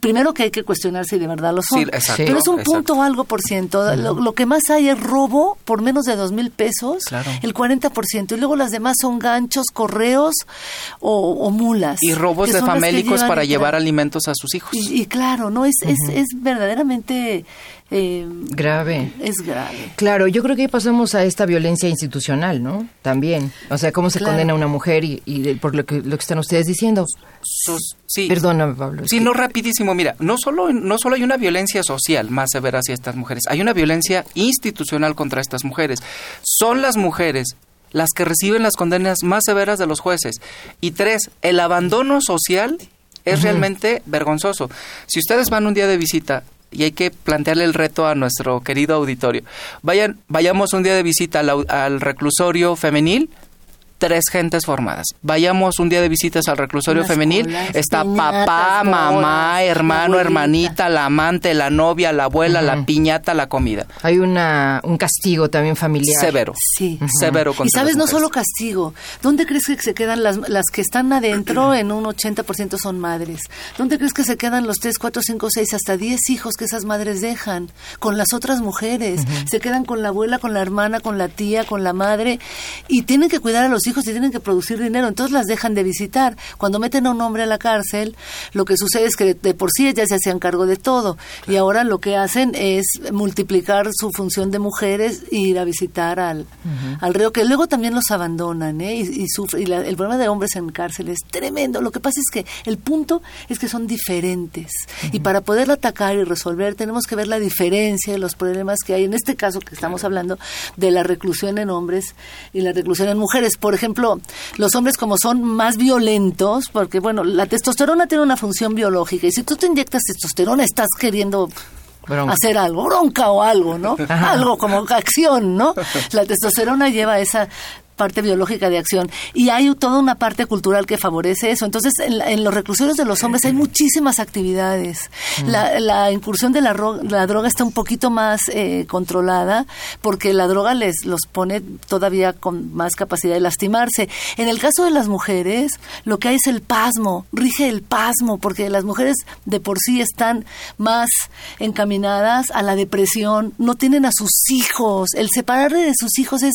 B: Primero que hay que cuestionar si de verdad lo son.
C: Sí, exacto,
B: Pero es un
C: exacto.
B: punto o algo por ciento. Lo, lo que más hay es robo por menos de dos mil pesos,
C: Claro.
B: el 40%. Y luego las demás son ganchos, correos o, o mulas.
C: y robos de famélicos
B: llevan
C: para llevar alimentos a sus hijos.
B: Y, y claro, no es, es, es verdaderamente eh,
A: Grave.
B: es grave.
A: Claro, yo creo que ahí pasamos a esta violencia institucional, ¿no? También. O sea, cómo se
B: Claro.
A: condena a una mujer y, por lo que, lo que están ustedes diciendo.
C: Sí.
A: Perdóname, Pablo.
C: Sí,
A: que-
C: no rapidísimo. Mira, no solo, no solo hay una violencia social más severa hacia estas mujeres, hay una violencia institucional contra estas mujeres. Son las mujeres las que reciben las condenas más severas de los jueces. Y tres, el abandono social es realmente vergonzoso. Si ustedes van un día de visita y hay que plantearle el reto a nuestro querido auditorio, vayan, vayamos un día de visita al, al reclusorio femenil. Tres gentes formadas. Vayamos un día de visitas al reclusorio femenil.
B: colas,
C: Está
B: piñatas,
C: papá, mamá, hermano,
B: la
C: hermanita, la amante, la novia, la abuela, la piñata, la comida.
A: Hay una, un castigo también familiar.
C: Severo.
B: Sí.
C: Severo contra
B: Y sabes, no solo castigo. ¿Dónde crees que se quedan las, las que están adentro? En un 80% son madres. ¿Dónde crees que se quedan los 3, 4, 5, 6, hasta 10 hijos que esas madres dejan? Con las otras mujeres. Se quedan con la abuela, con la hermana, con la tía, con la madre. Y tienen que cuidar a los hijos hijos y tienen que producir dinero, entonces las dejan de visitar. Cuando meten a un hombre a la cárcel, lo que sucede es que de por sí ellas se hacían cargo de todo y ahora lo que hacen es multiplicar su función de mujeres e ir a visitar al, al reo, que luego también los abandonan ¿eh? y, sufre, y el problema de hombres en cárcel es tremendo. Lo que pasa es que el punto es que son diferentes y para poder atacar y resolver tenemos que ver la diferencia de los problemas que hay. En este caso que estamos hablando de la reclusión en hombres y la reclusión en mujeres. Por ejemplo, los hombres como son más violentos, porque bueno, la testosterona tiene una función biológica y si tú te inyectas testosterona estás queriendo hacer algo, bronca o algo, ¿no? Algo como acción, ¿no? La testosterona lleva esa parte biológica de acción. Y hay toda una parte cultural que favorece eso. Entonces, en, los reclusorios de los hombres hay muchísimas actividades. Mm. La, incursión de la, la, droga está un poquito más eh, controlada porque la droga les los pone todavía con más capacidad de lastimarse. En el caso de las mujeres, lo que hay es el pasmo, rige el pasmo, porque las mujeres de por sí están más encaminadas a la depresión, no tienen a sus hijos. El separarle de sus hijos es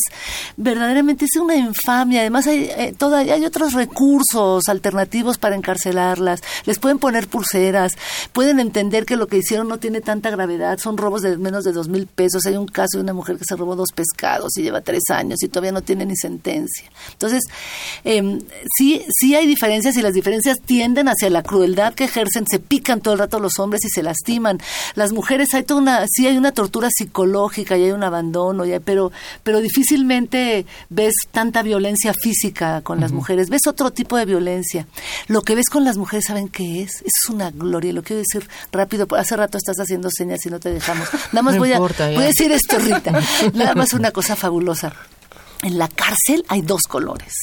B: verdaderamente es una infamia. Además, hay, eh, hay otros recursos alternativos para encarcelarlas. Les pueden poner pulseras, pueden entender que lo que hicieron no tiene tanta gravedad. Son robos de menos de dos mil pesos. Hay un caso de una mujer que se robó dos pescados y lleva tres años y todavía no tiene ni sentencia. Entonces, em, sí, sí hay diferencias y las diferencias tienden hacia la crueldad que ejercen. Se pican todo el rato los hombres y se lastiman. Las mujeres, hay toda una, sí hay una tortura psicológica y hay un abandono, pero, pero difícilmente ves tanta violencia física con las mujeres, ves otro tipo de violencia. Lo que ves con las mujeres, ¿saben qué es? Es una gloria. Lo quiero decir rápido, hace rato estás haciendo señas y no te dejamos. Nada más voy, a, voy a decir esto, Rita. Nada más una cosa fabulosa. En la cárcel hay dos colores,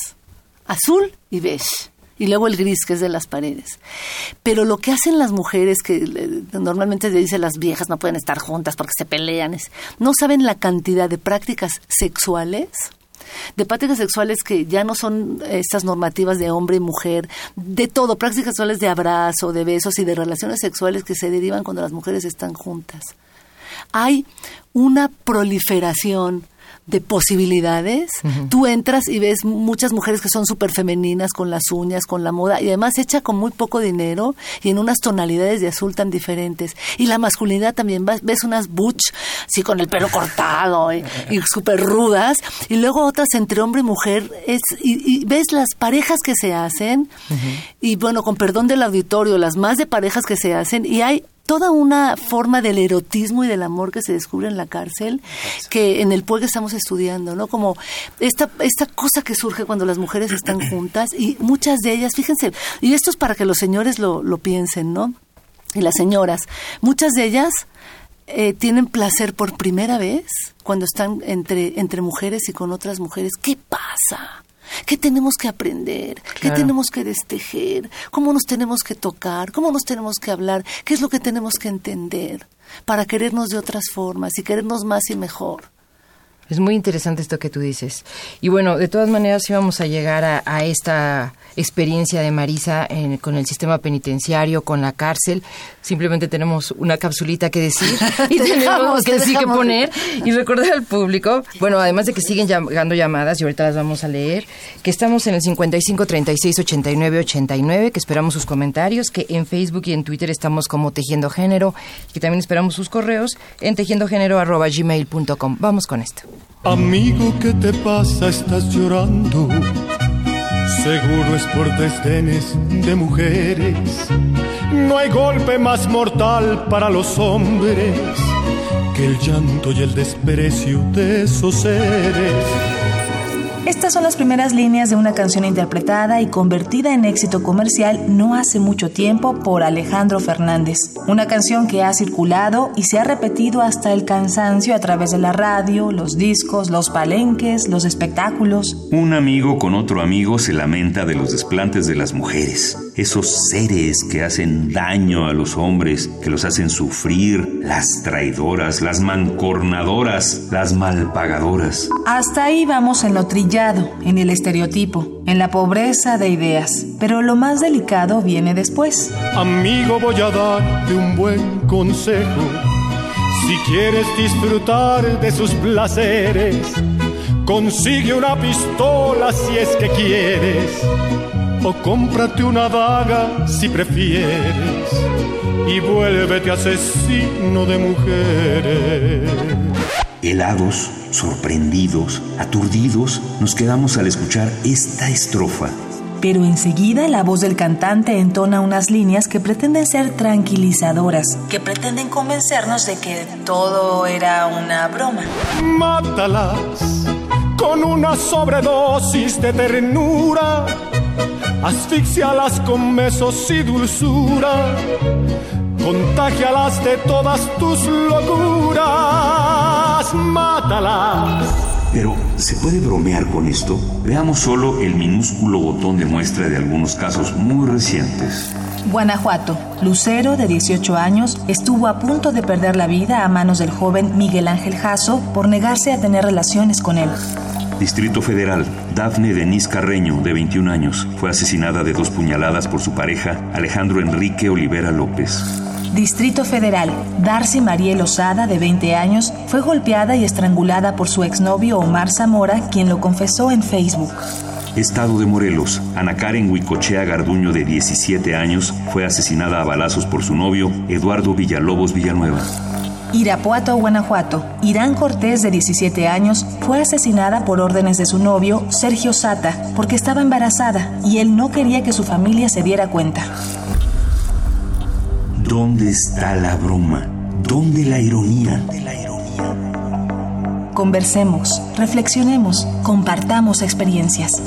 B: azul y beige y luego el gris que es de las paredes. Pero lo que hacen las mujeres, que normalmente se dice las viejas no pueden estar juntas porque se pelean, es, no saben la cantidad de prácticas sexuales de prácticas sexuales que ya no son estas normativas de hombre y mujer, de todo, prácticas sexuales de abrazo, de besos y de relaciones sexuales que se derivan cuando las mujeres están juntas. Hay una proliferación de posibilidades. Tú entras y ves muchas mujeres que son súper femeninas con las uñas, con la moda y además hecha con muy poco dinero y en unas tonalidades de azul tan diferentes. Y la masculinidad también, ves unas butch, así con el pelo cortado y, súper rudas y luego otras entre hombre y mujer es, y, ves las parejas que se hacen y bueno, con perdón del auditorio, las más de parejas que se hacen y hay toda una forma del erotismo y del amor que se descubre en la cárcel que en el pueblo estamos estudiando, ¿no? Como esta, esta cosa que surge cuando las mujeres están juntas y muchas de ellas, fíjense, y esto es para que los señores lo, lo piensen, ¿no? Y las señoras, muchas de ellas eh, tienen placer por primera vez cuando están entre, entre mujeres y con otras mujeres. ¿Qué pasa? ¿Qué tenemos que aprender? ¿Qué tenemos que destejer? ¿Cómo nos tenemos que tocar? ¿Cómo nos tenemos que hablar? ¿Qué es lo que tenemos que entender para querernos de otras formas y querernos más y mejor?
A: Es muy interesante esto que tú dices. Y bueno, de todas maneras íbamos a llegar a, esta experiencia de Marisa con el sistema penitenciario, con la cárcel. Simplemente tenemos una capsulita que decir y tenemos que, decir, que poner y recordar al público, bueno, además de que siguen llegando llamadas y ahorita las vamos a leer, que estamos en el 55 36 89 89, que esperamos sus comentarios, que en Facebook y en Twitter estamos como Tejiendo Género, que también esperamos sus correos en tejiendogénero.gmail.com. Vamos con esto.
H: Amigo, ¿qué te pasa? Estás llorando. Seguro es por desdenes de mujeres. No hay golpe más mortal para los hombres que el llanto y el desprecio de esos seres
D: estas son las primeras líneas de una canción interpretada y convertida en éxito comercial no hace mucho tiempo por Alejandro Fernández. Una canción que ha circulado y se ha repetido hasta el cansancio a través de la radio, los discos, los palenques, los espectáculos.
E: Un amigo con otro amigo se lamenta de los desplantes de las mujeres, esos seres que hacen daño a los hombres, que los hacen sufrir, las traidoras, las mancornadoras, las malpagadoras.
D: Hasta ahí vamos en lo trillado en el estereotipo, en la pobreza de ideas. Pero lo más delicado viene después.
H: Amigo, voy a darte un buen consejo. Si quieres disfrutar de sus placeres, Consigue una pistola si es que quieres, o cómprate una daga si prefieres, y vuélvete asesino de mujeres.
E: Helados, sorprendidos, aturdidos, nos quedamos al escuchar esta estrofa.
D: Pero enseguida la voz del cantante entona unas líneas que pretenden ser tranquilizadoras, que pretenden convencernos de que todo era una broma.
H: Mátalas con una sobredosis de ternura, asfixialas con besos y dulzura, contagialas de todas tus locuras, mátalas.
E: Pero, ¿se puede bromear con esto? Veamos solo el minúsculo botón de muestra de algunos casos muy recientes.
D: Guanajuato. Lucero, de 18 años, estuvo a punto de perder la vida a manos del joven Miguel Ángel Jasso por negarse a tener relaciones con él.
E: Distrito Federal, Dafne Denise Carreño, de 21 años, fue asesinada de dos puñaladas por su pareja, Alejandro Enrique Olivera López.
D: Distrito Federal, Darcy María Lozada, de 20 años, fue golpeada y estrangulada por su exnovio Omar Zamora, quien lo confesó en Facebook.
E: Estado de Morelos, Ana Karen Huicochea Garduño, de 17 años, fue asesinada a balazos por su novio, Eduardo Villalobos Villanueva.
D: Irapuato, Guanajuato. Irán Cortés, de 17 años, fue asesinada por órdenes de su novio, Sergio Sata, porque estaba embarazada y él no quería que su familia se diera cuenta.
E: ¿Dónde está la broma? ¿Dónde la ironía?
D: Conversemos, reflexionemos, compartamos experiencias.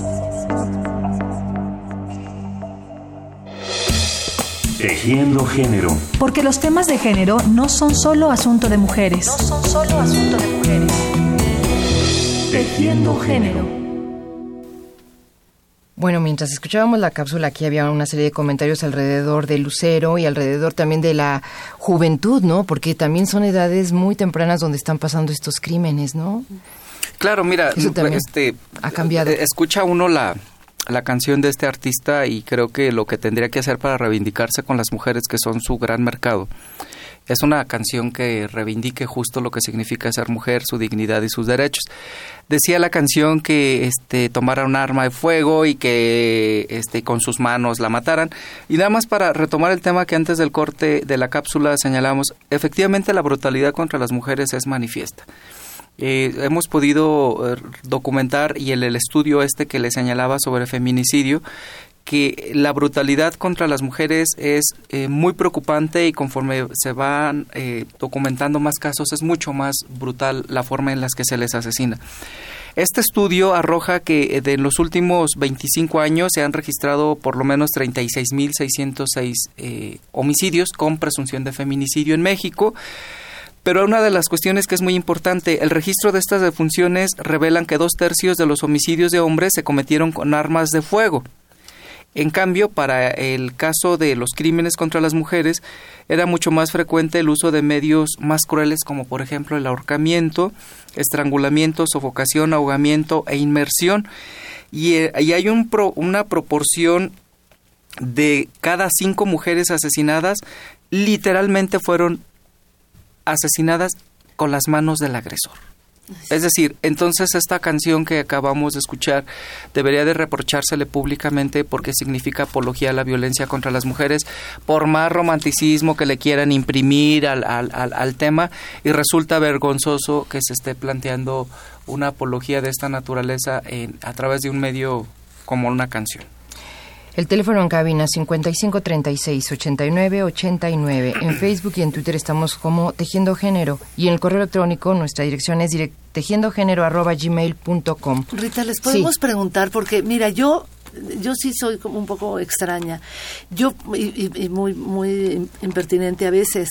E: Tejiendo género.
D: Porque los temas de género no son solo asunto de mujeres. No son solo asunto de mujeres. Tejiendo género.
A: Bueno, mientras escuchábamos la cápsula, aquí había una serie de comentarios alrededor de Lucero y alrededor también de la juventud, ¿no? Porque también son edades muy tempranas donde están pasando estos crímenes, ¿no?
C: Claro, mira,
A: Eso también
C: este,
A: ha cambiado.
C: Escucha uno la, la canción de este artista y creo que lo que tendría que hacer para reivindicarse con las mujeres que son su gran mercado es una canción que reivindique justo lo que significa ser mujer, su dignidad y sus derechos. Decía la canción que este tomara un arma de fuego y que este con sus manos la mataran. Y nada más para retomar el tema que antes del corte de la cápsula señalamos, efectivamente la brutalidad contra las mujeres es manifiesta. Eh, hemos podido eh, documentar y en el estudio este que le señalaba sobre feminicidio que la brutalidad contra las mujeres es eh, muy preocupante y conforme se van eh, documentando más casos es mucho más brutal la forma en las que se les asesina. Este estudio arroja que eh, de los últimos 25 años se han registrado por lo menos 36.606 eh, homicidios con presunción de feminicidio en México. Pero una de las cuestiones que es muy importante, el registro de estas defunciones revelan que dos tercios de los homicidios de hombres se cometieron con armas de fuego. En cambio, para el caso de los crímenes contra las mujeres, era mucho más frecuente el uso de medios más crueles como por ejemplo el ahorcamiento, estrangulamiento, sofocación, ahogamiento e inmersión. Y, eh, y hay un pro- una proporción de cada cinco mujeres asesinadas, literalmente fueron asesinadas con las manos del agresor. Es decir, entonces esta canción que acabamos de escuchar debería de reprochársele públicamente porque significa apología a la violencia contra las mujeres, por más romanticismo que le quieran imprimir al, al, al, al tema, y resulta vergonzoso que se esté planteando una apología de esta naturaleza en, a través de un medio como una canción.
A: El teléfono en cabina 5536-8989. En Facebook y en Twitter estamos como Tejiendo Género. Y en el correo electrónico nuestra dirección es tejiendogénero.gmail.com.
B: Rita, les podemos preguntar, porque mira, yo yo sí soy como un poco extraña. Yo, y, y- y muy, muy impertinente a veces.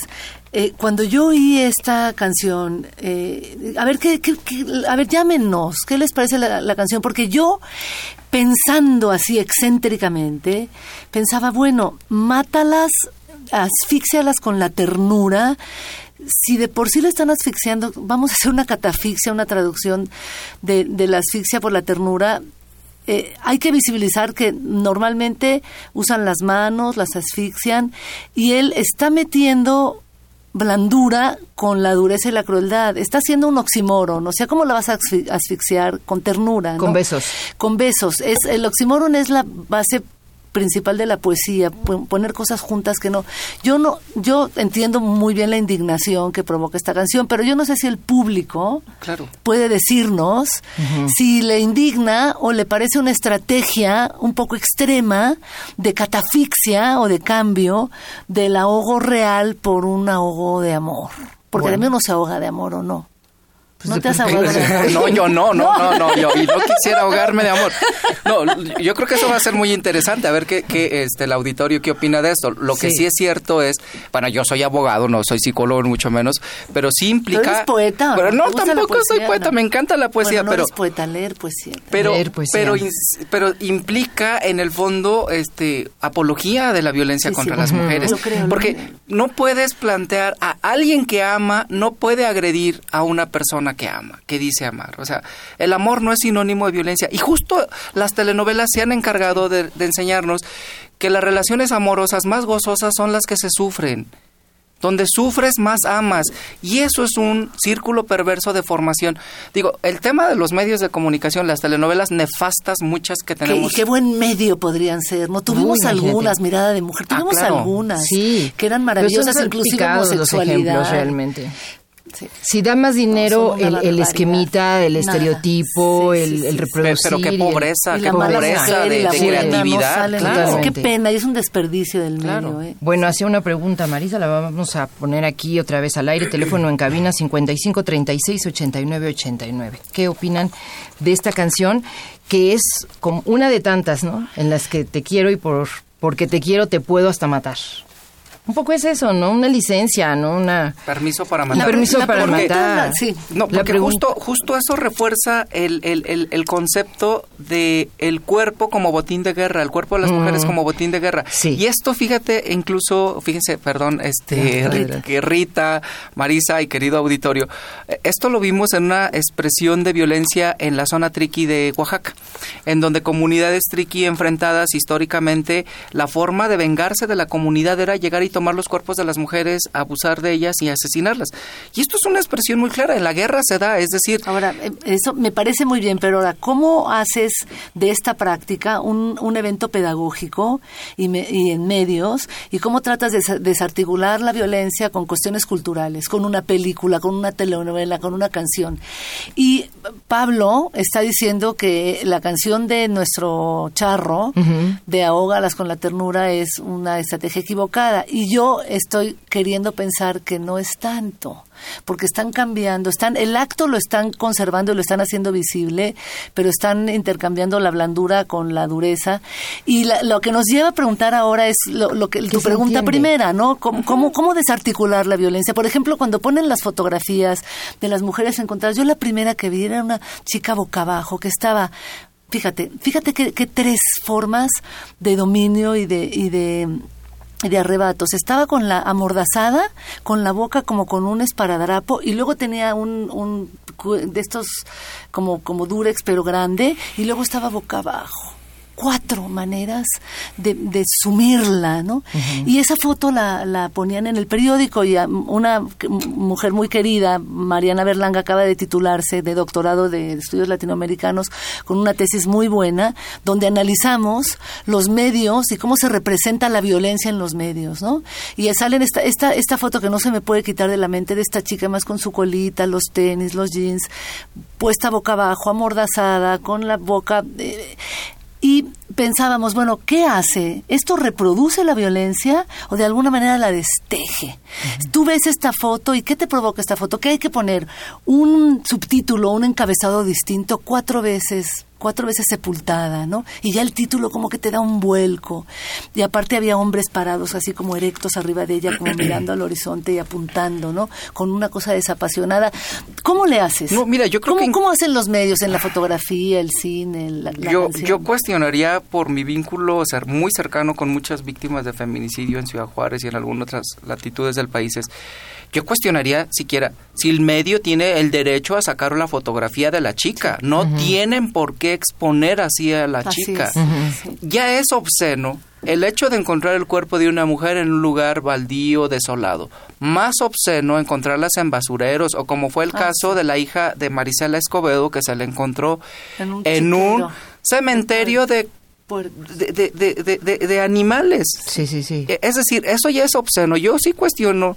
B: Eh, cuando yo oí esta canción, eh, a ver, ¿qué, qué- qué- a ver, llámenos, ¿qué les parece la, la canción? Porque yo, pensando así excéntricamente, pensaba, bueno, mátalas, asfixialas con la ternura, si de por sí la están asfixiando, vamos a hacer una catafixia, una traducción de, de la asfixia por la ternura. Eh, hay que visibilizar que normalmente usan las manos, las asfixian, y él está metiendo blandura con la dureza y la crueldad. Está haciendo un oxímoron, o sea, ¿cómo la vas a asfi- asfixiar? Con ternura, ¿no?
A: Con besos.
B: Con besos. Es, el oxímoron es la base principal de la poesía, poner cosas juntas que no. Yo no, yo entiendo muy bien la indignación que provoca esta canción, pero yo no sé si el público
C: Claro.
B: puede decirnos si le indigna o le parece una estrategia un poco extrema de catafixia o de cambio del ahogo real por un ahogo de amor. Porque
A: Bueno.
B: también uno se ahoga de amor o no.
A: Pues
B: no te has ahogado.
C: No, yo no, no, no, no, yo y no quisiera ahogarme de amor. No, yo creo que eso va a ser muy interesante, a ver qué, qué este, el auditorio qué opina de esto. Lo que
A: Sí.
C: sí es cierto es, bueno, yo soy abogado, no soy psicólogo, mucho menos, pero sí implica...
B: eres poeta, ¿o
C: Pero
B: no?
C: no,
B: ¿Te gusta la
C: tampoco soy poeta,
B: No.
C: me encanta la poesía,
B: Bueno, no
C: pero...
B: eres poeta, leer poesía.
C: Pero,
A: Leer poesía.
C: pero, pero implica en el fondo este apología de la violencia
B: Sí,
C: contra
B: sí.
C: las mujeres.
B: Lo creo, lo
C: porque
B: creo.
C: no puedes plantear a alguien que ama, no puede agredir a una persona que ama, que dice amar. O sea, el amor no es sinónimo de violencia. Y justo las telenovelas se han encargado de, de enseñarnos que las relaciones amorosas más gozosas son las que se sufren. Donde sufres, más amas. Y eso es un círculo perverso de formación. Digo, el tema de los medios de comunicación, las telenovelas nefastas, muchas que
B: ¿Qué,
C: tenemos.
B: qué buen medio podrían ser. No tuvimos
A: Uy,
B: algunas, mirada de mujer,
C: Ah,
B: tuvimos
C: claro.
B: algunas
A: Sí.
B: que eran maravillosas, inclusive
A: salpicados los
B: homosexualidad.
A: ejemplos realmente.
B: Sí.
A: Si da más dinero el, el esquemita, el
B: Nada.
A: estereotipo,
B: Sí, sí,
A: el, el reproducir.
C: Pero qué
A: el-
C: pobreza,
B: Y
C: qué pobreza de, de
B: no
C: creatividad. claro.
B: Qué pena, y es un desperdicio del
C: Claro.
B: medio. ¿eh?
A: Bueno, hacía una pregunta, Marisa, la vamos a poner aquí otra vez al aire, teléfono en cabina 55 36 89 89. ¿Qué opinan de esta canción que es como una de tantas, ¿no? En las que te quiero y por porque te quiero te puedo hasta matar. Un poco es eso, ¿no? Una licencia, ¿no? Una
C: Permiso para
A: un
C: matar.
A: permiso
B: la
A: para
B: pregunta,
A: matar.
B: sí.
C: No, porque justo, justo eso refuerza el, el, el, el concepto de el cuerpo como botín de guerra, el cuerpo de las
A: Mm.
C: mujeres como botín de guerra.
A: Sí.
C: Y esto, fíjate, incluso, fíjense, perdón, este, que Rita, Marisa y querido auditorio, eh, esto lo vimos en una expresión de violencia en la zona triqui de Oaxaca, en donde comunidades triqui enfrentadas históricamente, la forma de vengarse de la comunidad era llegar y tomar los cuerpos de las mujeres, abusar de ellas y asesinarlas. Y esto es una expresión muy clara, en la guerra se da, es decir,
B: Ahora, eh, eso me parece muy bien, pero ahora, ¿cómo haces de esta práctica un, un evento pedagógico y, me- y en medios? ¿Y cómo tratas de desa- desarticular la violencia con cuestiones culturales, con una película, con una telenovela, con una canción? Y Pablo está diciendo que la canción de nuestro charro, de Ahógalas con la ternura, es una estrategia equivocada. Y yo estoy queriendo pensar que no es tanto porque están cambiando, están el acto lo están conservando y lo están haciendo visible, pero están intercambiando la blandura con la dureza y la- lo que nos lleva a preguntar ahora es lo, lo que tu pregunta
A: entiende?
B: primera, ¿no? ¿Cómo, cómo, cómo desarticular la violencia? Por ejemplo, cuando ponen las fotografías de las mujeres encontradas, yo la primera que vi era una chica boca abajo que estaba Fíjate, fíjate que, que tres formas de dominio y de, y de y de arrebatos. Estaba con la amordazada, con la boca como con un esparadrapo y luego tenía un, un de estos como, como durex pero grande y luego estaba boca abajo. Cuatro maneras de, de sumirla, ¿no? Y esa foto la, la ponían en el periódico y una mujer muy querida, Mariana Berlanga, acaba de titularse de doctorado de estudios latinoamericanos con una tesis muy buena donde analizamos los medios y cómo se representa la violencia en los medios, ¿no? Y salen esta, esta, esta foto que no se me puede quitar de la mente de esta chica más con su colita, los tenis, los jeans, puesta boca abajo, amordazada, con la boca... eh, y pensábamos, bueno, ¿qué hace? ¿Esto reproduce la violencia o de alguna manera la desteje? Tú ves esta foto y ¿qué te provoca esta foto? ¿Qué hay que poner? Un subtítulo, un encabezado distinto cuatro veces cuatro veces sepultada, ¿no? Y ya el título como que te da un vuelco. Y aparte había hombres parados así como erectos arriba de ella, como mirando al horizonte y apuntando, ¿no? Con una cosa desapasionada. ¿Cómo le haces?
C: No, mira, yo creo
B: ¿Cómo,
C: que-
B: ¿Cómo hacen los medios en la fotografía, el cine, la, la
C: yo,
B: canción?
C: yo cuestionaría por mi vínculo cer- muy cercano con muchas víctimas de feminicidio en Ciudad Juárez y en algunas otras latitudes del país. es, Yo cuestionaría siquiera si el medio tiene el derecho a sacar la fotografía de la chica. No tienen por qué exponer así a la
B: Así
C: chica.
B: es.
C: Ya es obsceno el hecho de encontrar el cuerpo de una mujer en un lugar baldío, desolado. Más obsceno encontrarlas en basureros o como fue el
B: Ah,
C: caso de la hija de Marisela Escobedo que se le encontró
B: En un
C: en un
B: chiquero.
C: cementerio de,
B: Por-
C: de, de- de- de- de- de animales.
A: Sí, sí, sí.
C: E- Es decir, eso ya es obsceno. Yo sí cuestiono,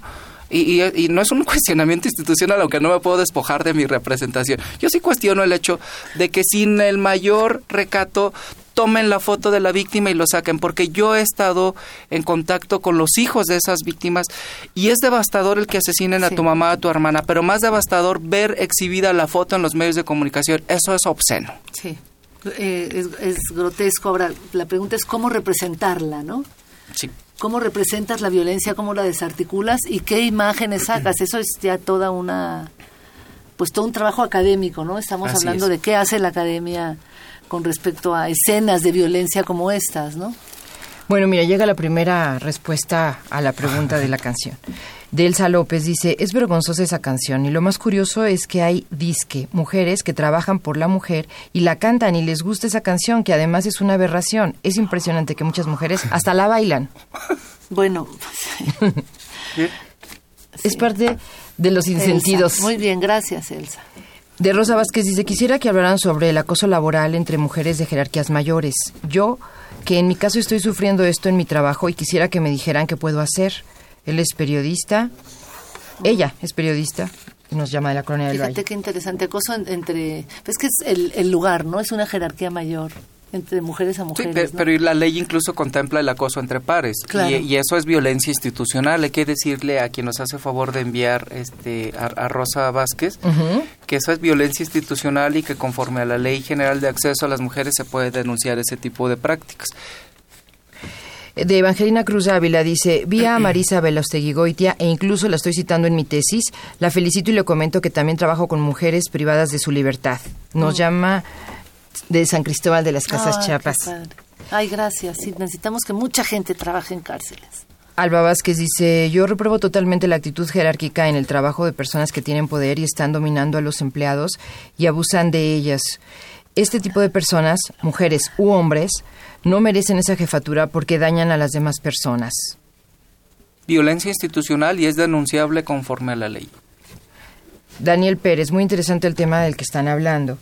C: y, y- y no es un cuestionamiento institucional, aunque no me puedo despojar de mi representación. Yo sí cuestiono el hecho de que sin el mayor recato tomen la foto de la víctima y lo saquen, porque yo he estado en contacto con los hijos de esas víctimas y es devastador el que asesinen a
B: Sí.
C: tu mamá, a tu hermana, pero más devastador ver exhibida la foto en los medios de comunicación. Eso es obsceno.
B: Sí, Eh, es, es grotesco. Ahora, la pregunta es cómo representarla, ¿no? ¿Cómo representas la violencia, cómo la desarticulas y qué imágenes sacas? Eso es ya toda una, pues todo un trabajo académico, ¿no? Estamos
C: Así
B: hablando
C: es.
B: de qué hace la academia con respecto a escenas de violencia como estas, ¿no?
A: Bueno, mira, llega la primera respuesta a la pregunta de la canción. De Elsa López dice, es vergonzosa esa canción y lo más curioso es que hay disque, mujeres que trabajan por la mujer y la cantan y les gusta esa canción, que además es una aberración. Es impresionante que muchas mujeres hasta la bailan.
B: Bueno,
A: Es parte de los insentidos.
B: Elsa. Muy bien, gracias, Elsa.
A: De Rosa Vázquez dice, quisiera que hablaran sobre el acoso laboral entre mujeres de jerarquías mayores. Yo, que en mi caso estoy sufriendo esto en mi trabajo y quisiera que me dijeran qué puedo hacer. Él es periodista, ella es periodista, y nos llama de la colonia del
B: Fíjate
A: Valle.
B: qué interesante cosa en- entre, pues que es el, el lugar, ¿no? Es una jerarquía mayor entre mujeres a
C: Sí,
B: mujeres. ¿no?
C: pero la ley incluso contempla el acoso entre pares
B: Claro.
C: y, y eso es violencia institucional. Hay que decirle a quien nos hace favor de enviar este a, a Rosa Vázquez que eso es violencia institucional y que conforme a la Ley General de Acceso a las Mujeres se puede denunciar ese tipo de prácticas.
A: De Evangelina Cruz Ávila dice, vi a Marisa Goitia e incluso la estoy citando en mi tesis, la felicito y le comento que también trabajo con mujeres privadas de su libertad. Nos llama de San Cristóbal de las Casas
B: Ay,
A: Chiapas.
B: Ay, gracias. Sí, necesitamos que mucha gente trabaje en cárceles.
A: Alba Vázquez dice, yo repruebo totalmente la actitud jerárquica en el trabajo de personas que tienen poder y están dominando a los empleados y abusan de ellas. Este tipo de personas, mujeres u hombres, no merecen esa jefatura porque dañan a las demás personas.
C: Violencia institucional y es denunciable conforme a la ley.
A: Daniel Pérez, muy interesante el tema del que están hablando.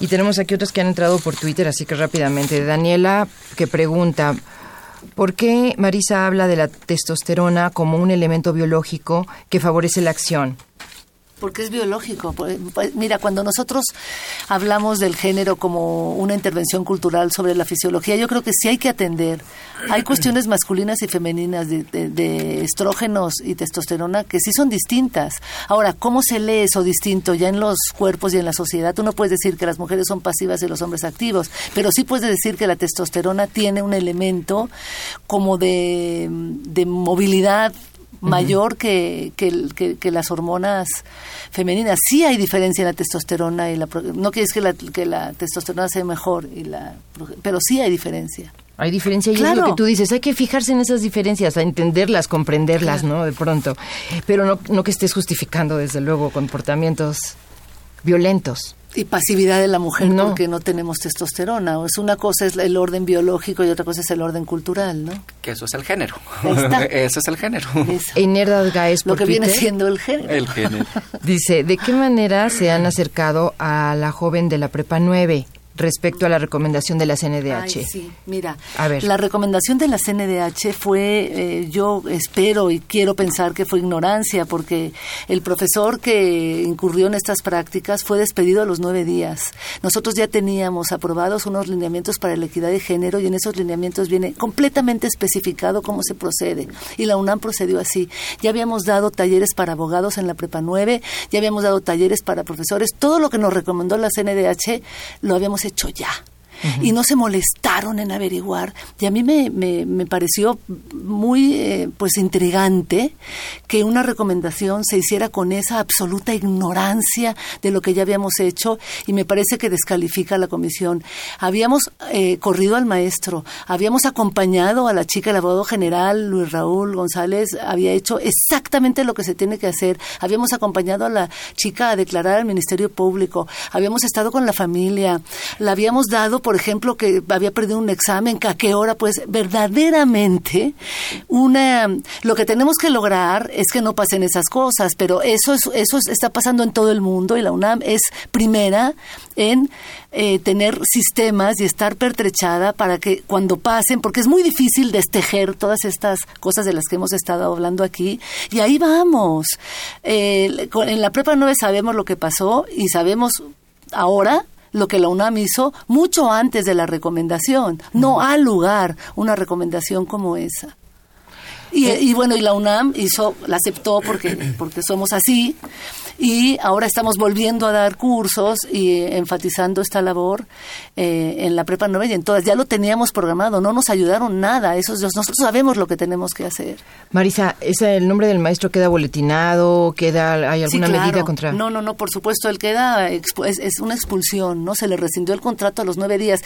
A: Y tenemos aquí otros que han entrado por Twitter, así que rápidamente. Daniela, que pregunta, ¿por qué Marisa habla de la testosterona como un elemento biológico que favorece la acción?
B: Porque es biológico. Pues, Mira, cuando nosotros hablamos del género como una intervención cultural sobre la fisiología, yo creo que sí hay que atender. Hay cuestiones masculinas y femeninas de, de- de estrógenos y testosterona que sí son distintas. Ahora, ¿cómo se lee eso distinto ya en los cuerpos y en la sociedad? Tú no puedes decir que las mujeres son pasivas y los hombres activos, pero sí puedes decir que la testosterona tiene un elemento como de, de movilidad mayor que, que, que- que las hormonas femeninas. Sí hay diferencia en la testosterona y la... No quiere decir que la, que la testosterona sea mejor, y la, pero sí hay diferencia.
A: Hay diferencia y es lo que tú dices, hay que fijarse en esas diferencias, a entenderlas, comprenderlas, ¿no? De pronto. Pero no, no que estés justificando, desde luego, comportamientos violentos.
B: Y pasividad de la mujer
A: No.
B: porque no tenemos testosterona. O es una cosa es el orden biológico y otra cosa es el orden cultural, ¿no?
C: Que eso es el género.
B: Ahí está.
C: Ese es el género.
B: Lo que viene siendo el género.
C: El género.
A: dice, ¿de qué manera se han acercado a la joven de la prepa 9 respecto a la recomendación de la CNDH?
B: Ay, sí, mira,
A: A ver.
B: la recomendación de la CNDH fue, eh, yo espero y quiero pensar que fue ignorancia, porque el profesor que incurrió en estas prácticas fue despedido a los nueve días. Nosotros ya teníamos aprobados unos lineamientos para la equidad de género y en esos lineamientos viene completamente especificado cómo se procede. Y la UNAM procedió así. Ya habíamos dado talleres para abogados en la prepa 9, ya habíamos dado talleres para profesores, todo lo que nos recomendó la CNDH lo habíamos hecho 说呀。Y no se molestaron en averiguar. Y a mí me, me, me pareció muy eh, pues intrigante que una recomendación se hiciera con esa absoluta ignorancia de lo que ya habíamos hecho y me parece que descalifica a la comisión. Habíamos eh, corrido al maestro, habíamos acompañado a la chica, el abogado general Luis Raúl González, había hecho exactamente lo que se tiene que hacer. Habíamos acompañado a la chica a declarar al Ministerio Público, habíamos estado con la familia, la habíamos dado por por ejemplo, que había perdido un examen, a qué hora, pues verdaderamente una lo que tenemos que lograr es que no pasen esas cosas, pero eso es, eso está pasando en todo el mundo y la UNAM es primera en eh, tener sistemas y estar pertrechada para que cuando pasen, porque es muy difícil destejer todas estas cosas de las que hemos estado hablando aquí, y ahí vamos. Eh, en la prepa 9 sabemos lo que pasó y sabemos ahora lo que la UNAM hizo mucho antes de la recomendación. No ha lugar una recomendación como esa. Y, y, bueno, y la UNAM hizo, la aceptó porque, porque somos así, y ahora estamos volviendo a dar cursos y enfatizando esta labor eh, en la prepa 9 y en todas. Ya lo teníamos programado, no nos ayudaron nada, eso, nosotros sabemos lo que tenemos que hacer.
A: Marisa, ¿ese, ¿el nombre del maestro queda boletinado? queda ¿Hay alguna medida contra...?
B: No, no, no, por supuesto, él queda, es, es, una expulsión, ¿no? Se le rescindió el contrato a los nueve días.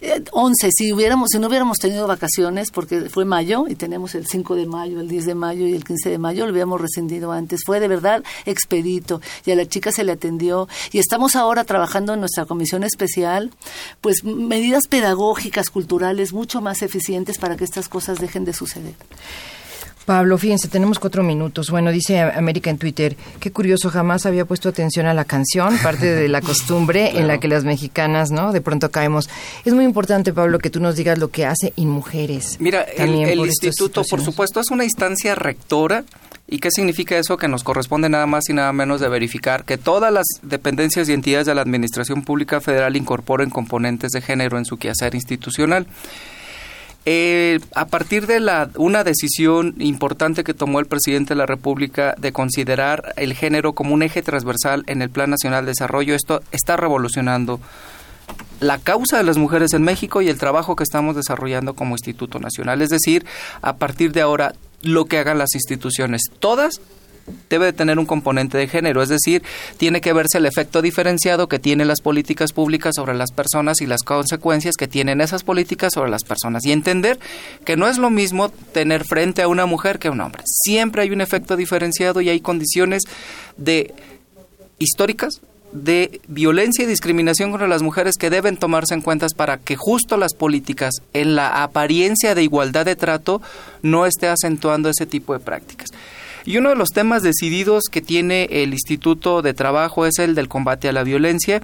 B: Eh, once, si, hubiéramos, si no hubiéramos tenido vacaciones, porque fue mayo y tenemos el 5 de mayo, el 10 de mayo y el 15 de mayo, lo hubiéramos rescindido antes. Fue de verdad expedito y a la chica se le atendió y estamos ahora trabajando en nuestra comisión especial, pues medidas pedagógicas, culturales mucho más eficientes para que estas cosas dejen de suceder.
A: Pablo, fíjense, tenemos cuatro minutos. Bueno, dice América en Twitter, qué curioso, jamás había puesto atención a la canción, parte de la costumbre en la que las mexicanas, ¿no? De pronto caemos. Es muy importante, Pablo, que tú nos digas lo que hace Mujeres.
C: Mira, el instituto, por supuesto, es una instancia rectora ¿Y qué significa eso? Que nos corresponde nada más y nada menos de verificar que todas las dependencias y entidades de la Administración Pública Federal incorporen componentes de género en su quehacer institucional. Eh, a partir de la, una decisión importante que tomó el presidente de la República de considerar el género como un eje transversal en el Plan Nacional de Desarrollo, esto está revolucionando la causa de las mujeres en México y el trabajo que estamos desarrollando como Instituto Nacional. Es decir, a partir de ahora, lo que hagan las instituciones, todas debe de tener un componente de género, es decir, tiene que verse el efecto diferenciado que tienen las políticas públicas sobre las personas y las consecuencias que tienen esas políticas sobre las personas y entender que no es lo mismo tener frente a una mujer que a un hombre. Siempre hay un efecto diferenciado y hay condiciones de históricas de violencia y discriminación contra las mujeres que deben tomarse en cuenta para que justo las políticas, en la apariencia de igualdad de trato, no esté acentuando ese tipo de prácticas. Y uno de los temas decididos que tiene el Instituto de Trabajo es el del combate a la violencia.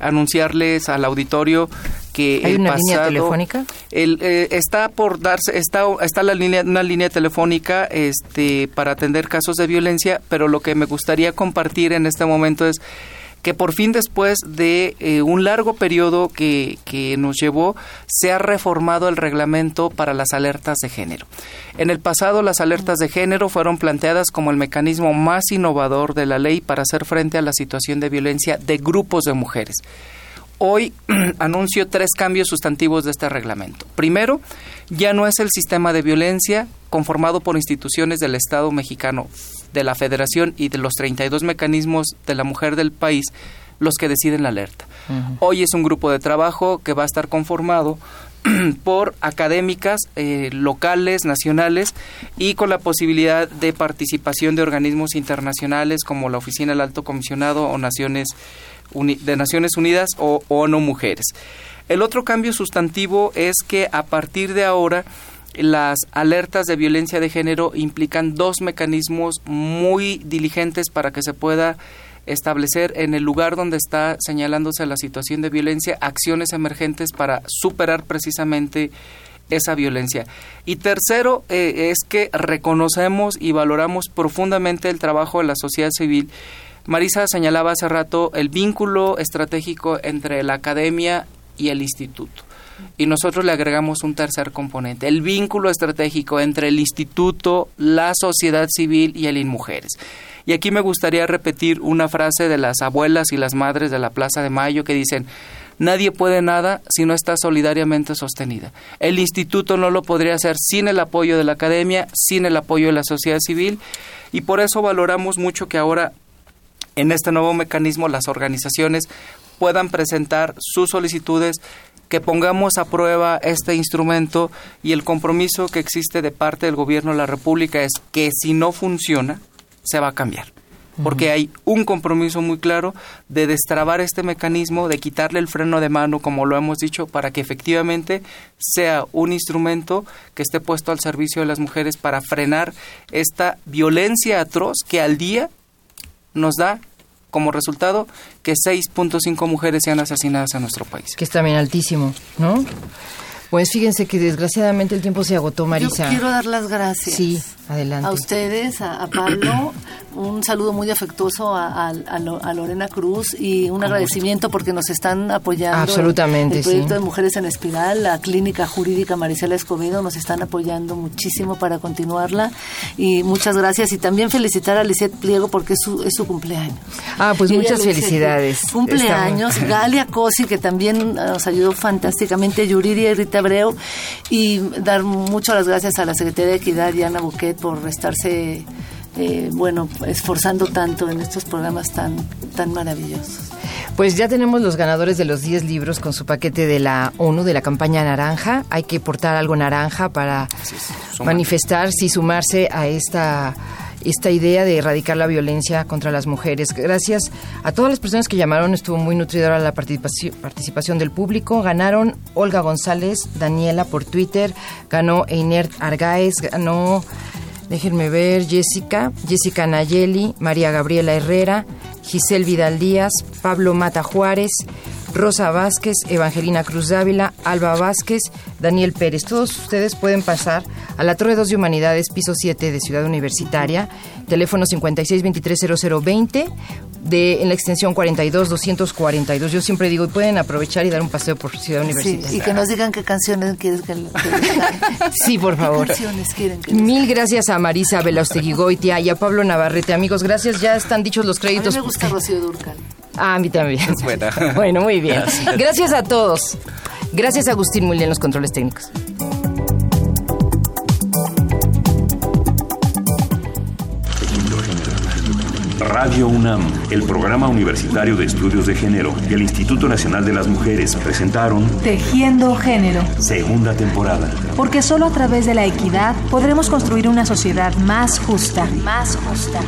C: Anunciarles al auditorio que
A: ¿Hay una línea telefónica?
C: El, eh, está por darse, está, está la línea, una línea telefónica este, para atender casos de violencia, pero lo que me gustaría compartir en este momento es que por fin después de eh, un largo periodo que, que nos llevó, se ha reformado el reglamento para las alertas de género. En el pasado, las alertas de género fueron planteadas como el mecanismo más innovador de la ley para hacer frente a la situación de violencia de grupos de mujeres. Hoy anuncio tres cambios sustantivos de este reglamento. Primero, ya no es el sistema de violencia conformado por instituciones del Estado mexicano de la Federación y de los 32 mecanismos de la mujer del país los que deciden la alerta. Hoy es un grupo de trabajo que va a estar conformado por académicas eh, locales, nacionales y con la posibilidad de participación de organismos internacionales como la Oficina del Alto Comisionado o Naciones de Naciones Unidas o ONU Mujeres. El otro cambio sustantivo es que a partir de ahora las alertas de violencia de género implican dos mecanismos muy diligentes para que se pueda establecer en el lugar donde está señalándose la situación de violencia acciones emergentes para superar precisamente esa violencia. Y tercero, eh, es que reconocemos y valoramos profundamente el trabajo de la sociedad civil. Marisa señalaba hace rato el vínculo estratégico entre la academia y el instituto y nosotros le agregamos un tercer componente, el vínculo estratégico entre el instituto, la sociedad civil y el INMUJERES. Y aquí me gustaría repetir una frase de las abuelas y las madres de la Plaza de Mayo que dicen, Nadie puede nada si no está solidariamente sostenida. El instituto no lo podría hacer sin el apoyo de la academia, sin el apoyo de la sociedad civil, y por eso valoramos mucho que ahora en este nuevo mecanismo las organizaciones puedan presentar sus solicitudes que pongamos a prueba este instrumento y el compromiso que existe de parte del gobierno de la República es que si no funciona, se va a cambiar. porque hay un compromiso muy claro de destrabar este mecanismo, de quitarle el freno de mano, como lo hemos dicho, para que efectivamente sea un instrumento que esté puesto al servicio de las mujeres para frenar esta violencia atroz que al día nos da como resultado que 6.5 mujeres sean asesinadas en nuestro país.
A: Que es también altísimo, ¿no? Pues fíjense que desgraciadamente el tiempo se agotó, Marisa.
B: Yo quiero dar las gracias.
A: Sí, adelante.
B: A ustedes, a, Pablo, un saludo muy afectuoso a, Lorena Cruz y un agradecimiento porque nos están apoyando.
A: Absolutamente,
B: el proyecto de Mujeres en Espiral, la clínica jurídica Marisela Escobedo nos están apoyando muchísimo para continuarla y muchas gracias y también felicitar a Lisette Pliego porque es su, es su cumpleaños.
A: Ah, pues muchas felicidades.
B: Cumpleaños, Galia Cosi que también nos ayudó fantásticamente, Yuridia y Rita Abreu y dar muchas las gracias a la Secretaría de Equidad y Ana Buquet por estarse eh, bueno, esforzando tanto en estos programas tan, tan maravillosos.
A: Pues ya tenemos los ganadores de los 10 libros con su paquete de la ONU, de la campaña naranja. Hay que portar algo naranja para manifestarse y sumarse a esta esta idea de erradicar la violencia contra las mujeres. Gracias a todas las personas que llamaron, estuvo muy nutridora la participación, del público. Ganaron Olga González, Daniela por Twitter, ganó Einer Argaez, ganó, déjenme ver, Jessica, Jessica Nayeli, María Gabriela Herrera, Giselle Vidal Díaz, Pablo Mata Juárez, Rosa Vázquez, Evangelina Cruz Dávila, Alba Vázquez, Daniel Pérez. Todos ustedes pueden pasar a la Torre 2 de Humanidades, piso 7 de Ciudad Universitaria, teléfono 56230020, de, en la extensión 42242. Yo siempre digo, pueden aprovechar y dar un paseo por Ciudad Universitaria.
B: y que nos digan qué canciones quieren que,
A: Sí, por favor.
B: ¿Qué canciones quieren que
A: Mil gracias a Marisa Goitia y a Pablo Navarrete. Amigos, gracias. Ya están dichos los créditos.
B: A mí me gusta Rocío Durcal.
A: Ah, a mí también. Bueno, muy bien. Gracias. a todos. Gracias a Agustín Muy en los controles técnicos.
E: Radio UNAM, el Programa Universitario de Estudios de Género y el Instituto Nacional de las Mujeres presentaron
D: Tejiendo Género.
E: Segunda temporada.
D: Porque solo a través de la equidad podremos construir una sociedad más justa. Más justa.